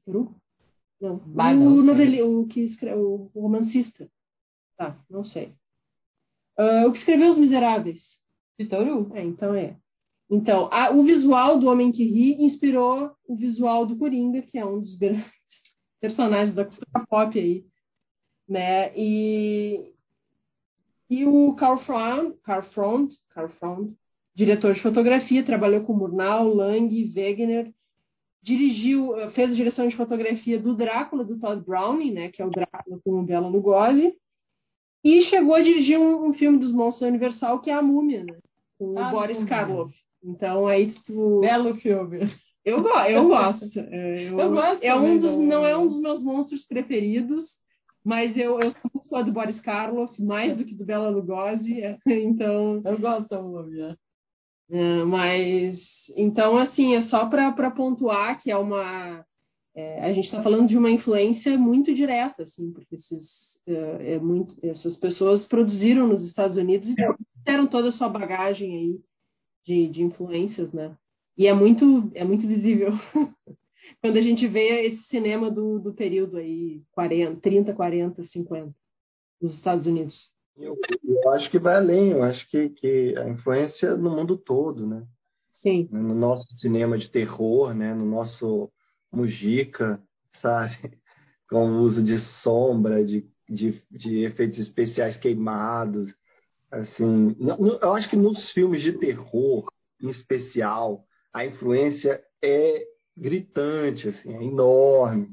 Vitor Não, Vai, o, noveli, o que escreve, o romancista. Tá, não sei. Uh, o que escreveu Os Miseráveis? Vitor Hugo. É, então é. Então, a, o visual do Homem que Ri inspirou o visual do Coringa, que é um dos grandes [laughs] personagens da cultura pop aí. Né? E, e o Carl Front, Carl Carl diretor de fotografia, trabalhou com Murnau, Lang, Wegener, dirigiu, fez a direção de fotografia do Drácula, do Todd Browning, né, que é o Drácula com o Bela Lugosi, E chegou a dirigir um, um filme dos monstros da Universal, que é A Múmia, né? Com Ah, o Boris. Karloff. Então aí tu. Belo filme. Eu, go eu gosto. É, Eu gosto É um dos, do- não é um dos meus monstros preferidos, mas eu, eu sou muito fã do Boris Karloff, mais do que do Bela Lugosi. é, [laughs] Então, Eu gosto da múmia. é, mas então assim é só para pontuar que é uma é, a gente está falando de uma influência muito direta, assim, porque esses, é, é muito, essas pessoas produziram nos Estados Unidos e deram toda a sua bagagem aí de, de influências, né? E é muito, é muito visível [laughs] quando a gente vê esse cinema do, do período aí 40, 30, 40, 50 nos Estados Unidos. Eu, eu acho que vai além, eu acho que, que a influência no mundo todo, né? Sim. No nosso cinema de terror, né? No nosso Mujica, sabe? [laughs] Com o uso de sombra, de, de, de efeitos especiais queimados. Assim, no- eu acho que nos filmes de terror, em especial, a influência é gritante, assim, é enorme.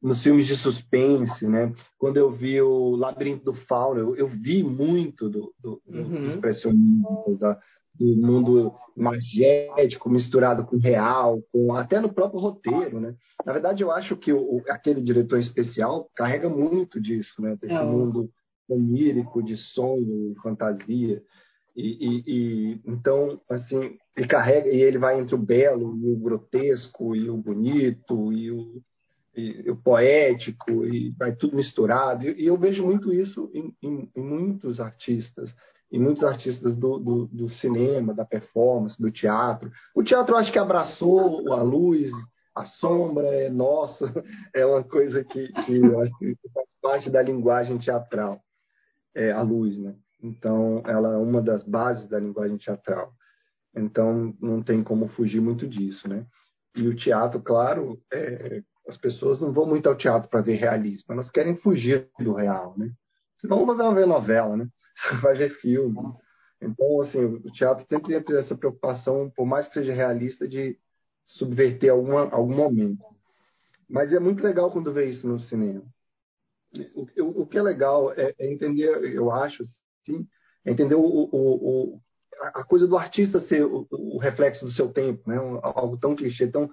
Nos filmes de suspense, né? Quando eu vi o Labirinto do Fauno, eu, eu vi muito do, do, do Uhum. expressionismo, da, do mundo magético misturado com real, com até no próprio roteiro, né? Na verdade, eu acho que o, aquele diretor especial carrega muito disso, né? Desse É, mundo onírico, de sonho, e fantasia. E, e- e, então, assim, ele carrega e ele vai entre o belo e o grotesco e o bonito e o, e o poético e vai tudo misturado. E, e eu vejo muito isso em, em- em muitos artistas, em muitos artistas do, do, do cinema, da performance, do teatro. O teatro acho que abraçou a luz, a sombra é nossa, [laughs] é uma coisa que, que que faz parte da linguagem teatral, é a luz, né? Então, ela é uma das bases da linguagem teatral. Então, não tem como fugir muito disso, né? E o teatro, claro, é, as pessoas não vão muito ao teatro para ver realismo, elas querem fugir do real, né? Senão não vai ver novela, né? [laughs] Vai ver filme. Então, assim, o teatro sempre tem essa preocupação, por mais que seja realista, de subverter alguma, algum momento. Mas é muito legal quando vê isso no cinema. O, o, o que é legal é, é entender, eu acho, sim, entender o, o, o, a coisa do artista ser o, reflexo do seu tempo, né? Algo tão clichê, tão,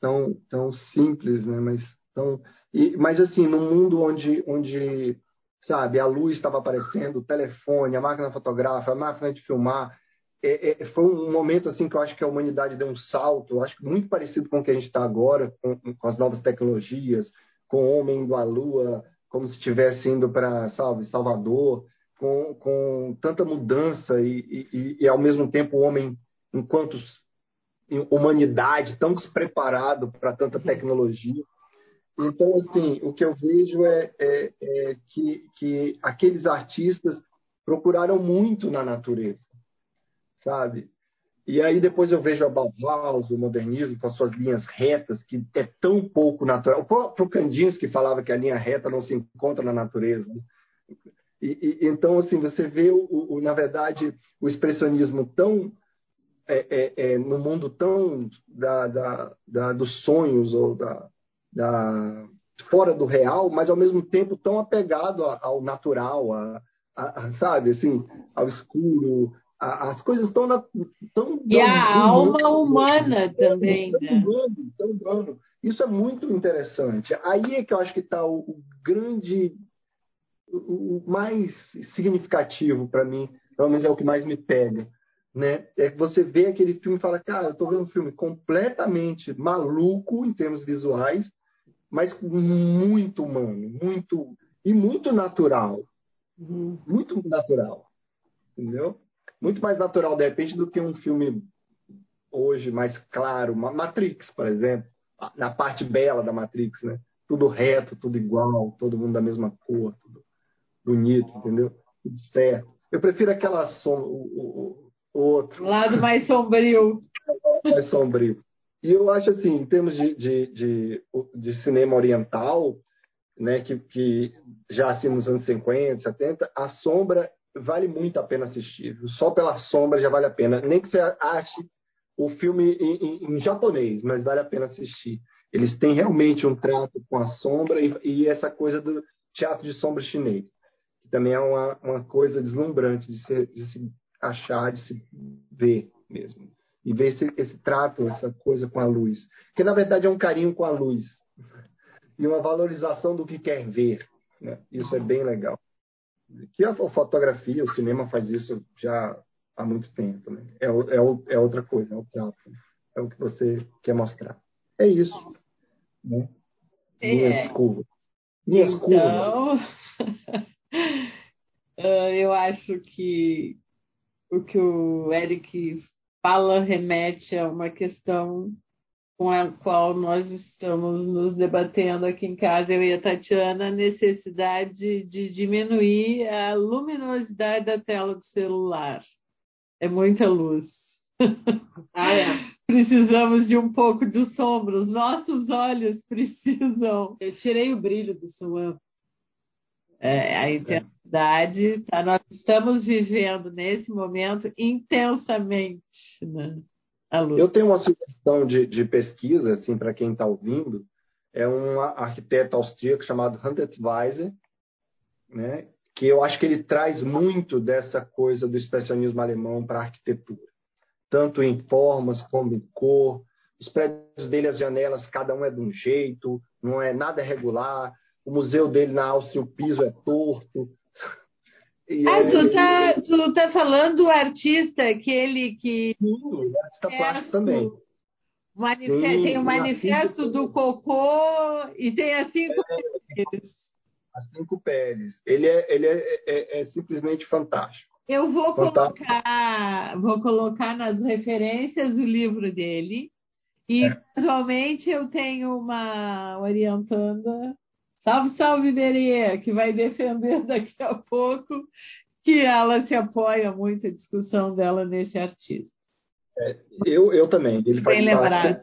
tão, tão simples, né? Mas, tão, e, mas assim, num mundo onde, onde sabe, a luz estava aparecendo, o telefone, a máquina fotográfica, a máquina de filmar, é, é, foi um momento assim que eu acho que a humanidade deu um salto, acho que muito parecido com o que a gente está agora, com, com as novas tecnologias, com o homem indo à lua, como se estivesse indo para, Salvador, com, com tanta mudança e, e, e, ao mesmo tempo o homem, enquanto humanidade, tão despreparado para tanta tecnologia. Então, assim, o que eu vejo é, é, é que, que aqueles artistas procuraram muito na natureza, sabe? E aí depois eu vejo a Bauhaus, o modernismo, com as suas linhas retas, que é tão pouco natural. O próprio Kandinsky falava que a linha reta não se encontra na natureza. Né? E, e, então, assim, você vê, o, o, na verdade, o expressionismo tão é, é, é, no mundo tão da, da, da, dos sonhos ou da, da, fora do real, mas ao mesmo tempo tão apegado ao natural, a, a, a sabe, assim, ao escuro. A, as coisas estão na, tão, e a alma humana também, tão né? humano, tão humano. Isso é muito interessante. Aí é que eu acho que está o, o grande o mais significativo para mim, pelo menos é o que mais me pega, né? É que você vê aquele filme e fala, cara, eu tô vendo um filme completamente maluco em termos visuais, mas muito humano, muito e muito natural, Uhum. muito natural, entendeu? Muito mais natural de repente do que um filme hoje mais claro, Matrix, por exemplo, na parte bela da Matrix, né? Tudo reto, tudo igual, todo mundo da mesma cor, bonito, entendeu? Tudo certo. Eu prefiro aquela som, o, o, outro. Lado mais sombrio. mais sombrio. E eu acho assim, em termos de, de, de, de cinema oriental, né, que, que já assim nos anos 50, 70, a sombra vale muito a pena assistir. Só pela sombra já vale a pena. Nem que você ache o filme em, em, em japonês, mas vale a pena assistir. Eles têm realmente um trato com a sombra e, e essa coisa do teatro de sombra chinês que também é uma, uma coisa deslumbrante de se, de se achar, de se ver mesmo. E ver esse, esse trato, essa coisa com a luz. Que na verdade é um carinho com a luz. E uma valorização do que quer ver. Né? Isso é bem legal. Que a fotografia, o cinema faz isso já há muito tempo. Né? É, é, é outra coisa, é o trato. É o que você quer mostrar. É isso. Né? É. Minhas curvas. Minhas então, curvas. [laughs] [laughs] eu acho que o que o Eric fala remete a uma questão com a qual nós estamos nos debatendo aqui em casa, eu e a Tatiana, a necessidade de diminuir a luminosidade da tela do celular. É muita luz. [laughs] Ah, é. [laughs] Precisamos de um pouco de sombra. Os nossos olhos precisam. Eu tirei o brilho do celular. É, a intensidade, tá? nós estamos vivendo nesse momento intensamente né? a luz. Eu tenho uma sugestão de, de pesquisa, assim, para quem está ouvindo, é um arquiteto austríaco chamado Hunter Weiser, né? que eu acho que ele traz muito dessa coisa do expressionismo alemão para a arquitetura, tanto em formas como em cor. Os prédios dele, as janelas, cada um é de um jeito, não é nada regular. O museu dele na Áustria, o piso é torto. [laughs] E ah, é... tu, tá, tu tá falando do artista, aquele que. Sim, o artista plástico também. Sim, tem o manifesto do cocô e tem as cinco é, As cinco peles. Ele é, ele é, é, é simplesmente fantástico. Eu vou fantástico. colocar, vou colocar nas referências o livro dele. E é. casualmente eu tenho uma orientanda Salve, salve, Berê, que vai defender daqui a pouco que ela se apoia muito a discussão dela nesse artista. É, eu, eu também. Ele Bem lembrado.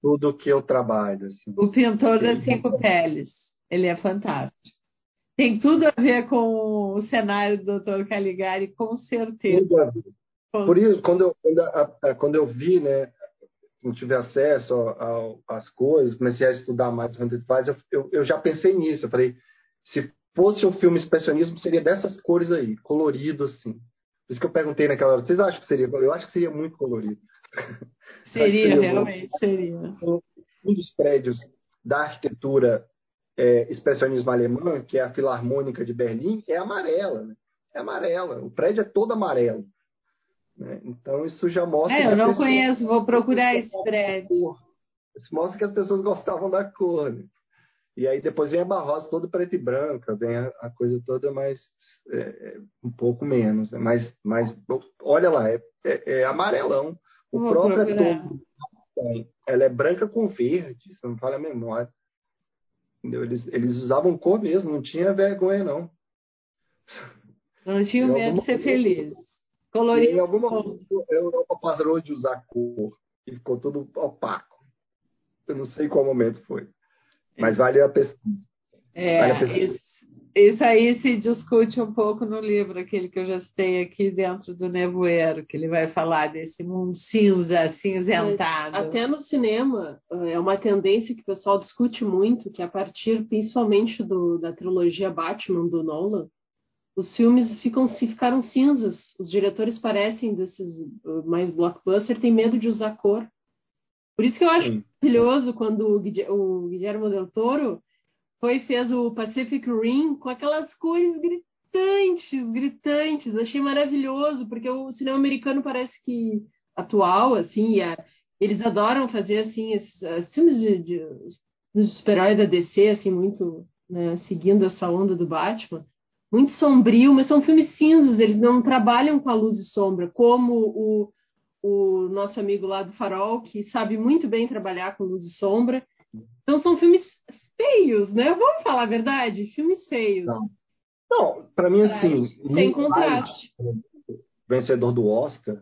tudo que eu trabalho. Assim. O pintor das cinco peles. Ele é fantástico. Tem tudo a ver com o cenário do Dr. Caligari, com certeza. Tudo a ver. Por isso, quando eu, quando eu vi, né, não tive acesso às coisas, comecei a estudar mais Hundred Files, eu, eu, eu, já pensei nisso. Eu falei, se fosse um filme expressionismo, seria dessas cores aí, colorido assim. Por isso que eu perguntei naquela hora, vocês acham que seria? Eu acho que seria muito colorido. [laughs] Seria, seria realmente, seria. Um dos prédios da arquitetura é, expressionismo alemã, que é a Filarmônica de Berlim, é amarela. Né? É amarela. O prédio é todo amarelo. Né? Então, isso já mostra. É, eu não conheço, vou procurar esse prédio. Isso mostra que as pessoas gostavam da cor. Né? E aí depois vem a Barrosa toda preto e branca, vem a, a coisa toda mais. É, é um pouco menos. Né? Mas, mas olha lá, é, é, é amarelão. O vou próprio procurar. ela é branca com verde, se não fala a memória. Entendeu? Eles, eles usavam cor mesmo, não tinha vergonha, não. Não tinha medo de ser feliz. Colorido. E em algum momento a Europa parou de usar cor e ficou tudo opaco. Eu não sei qual momento foi. Mas vale a pesquisa. É, vale a pesquisa. Isso, isso, aí se discute um pouco no livro, aquele que eu já citei aqui dentro do Nevoeiro, que ele vai falar desse mundo cinza, cinzentado. Mas até no cinema é uma tendência que o pessoal discute muito, que a partir principalmente do, da trilogia Batman do Nolan, os filmes ficam ficaram cinzas. Os diretores parecem desses uh, mais blockbuster têm medo de usar cor. Por isso que eu acho Sim. maravilhoso quando o Guillermo del Toro foi e fez o Pacific Rim com aquelas cores gritantes, gritantes. Achei maravilhoso porque o cinema americano parece que atual assim, a, eles adoram fazer assim esses, esses filmes de, de, de super-herói da DC assim muito né, seguindo essa onda do Batman muito sombrio, mas são filmes cinzas, eles não trabalham com a luz e sombra, como o, o nosso amigo lá do Farol, que sabe muito bem trabalhar com luz e sombra. Então são filmes feios, né? Vamos falar a verdade? Filmes feios. Não, não para mim, assim. Sem contraste. Vencedor do Oscar.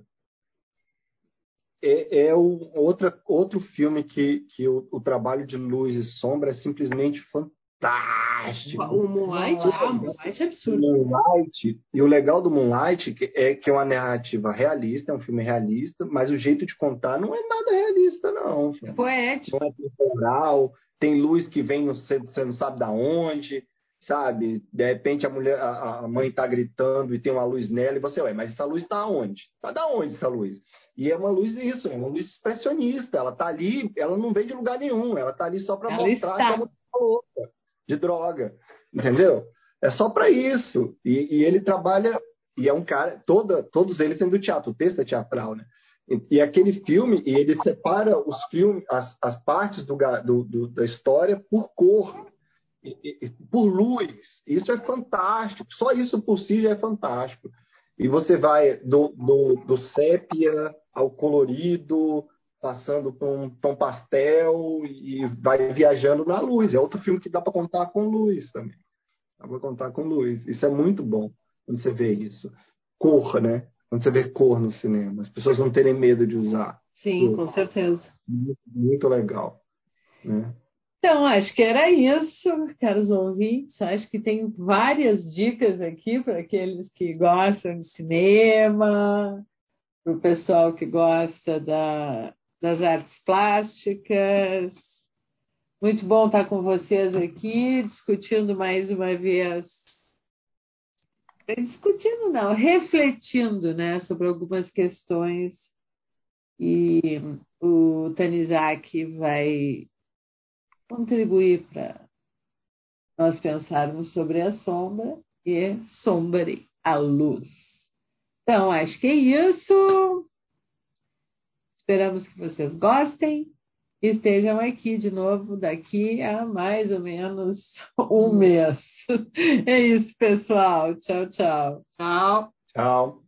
É, é o, outra, outro filme que, que o, o trabalho de luz e sombra é simplesmente fantástico fantástico. O Moonlight, ah, Moonlight é absurdo. Moonlight, e o legal do Moonlight é que é uma narrativa realista, é um filme realista, mas o jeito de contar não é nada realista, não. Poético. Não é temporal, tem luz que vem, você não sabe da onde. sabe? De repente a mulher, a, a mãe está gritando e tem uma luz nela e você, ué, mas essa luz está onde? Está da onde essa luz? E é uma luz isso, é uma luz expressionista. Ela está ali, ela não vem de lugar nenhum, ela está ali só para mostrar está. é uma louca de droga, entendeu? É só para isso. E, e, ele trabalha e é um cara, toda, todos eles sendo teatro, o texto é teatral, né? E, e aquele filme, e ele separa os filmes, as, as partes do, do, do da história por cor por luz. Isso é fantástico. Só isso por si já é fantástico. E você vai do, do, do sépia ao colorido, passando por um tom pastel e vai viajando na luz. É outro filme que dá para contar com luz também. Dá para contar com luz. Isso é muito bom quando você vê isso. Cor, né? Quando você vê cor no cinema. As pessoas não terem medo de usar. Sim, cor. com certeza. Muito, muito legal. Né? Então, acho que era isso, caros ouvintes. Acho que tem várias dicas aqui para aqueles que gostam de cinema, para o pessoal que gosta da, das artes plásticas. Muito bom estar com vocês aqui, discutindo mais uma vez. Discutindo, não, refletindo né, sobre algumas questões. E o Tanizaki vai contribuir para nós pensarmos sobre a sombra e sombre a luz. Então, acho que é isso. Esperamos que vocês gostem e estejam aqui de novo daqui a mais ou menos um mês. [laughs] É isso, pessoal. Tchau, tchau. Tchau. Tchau.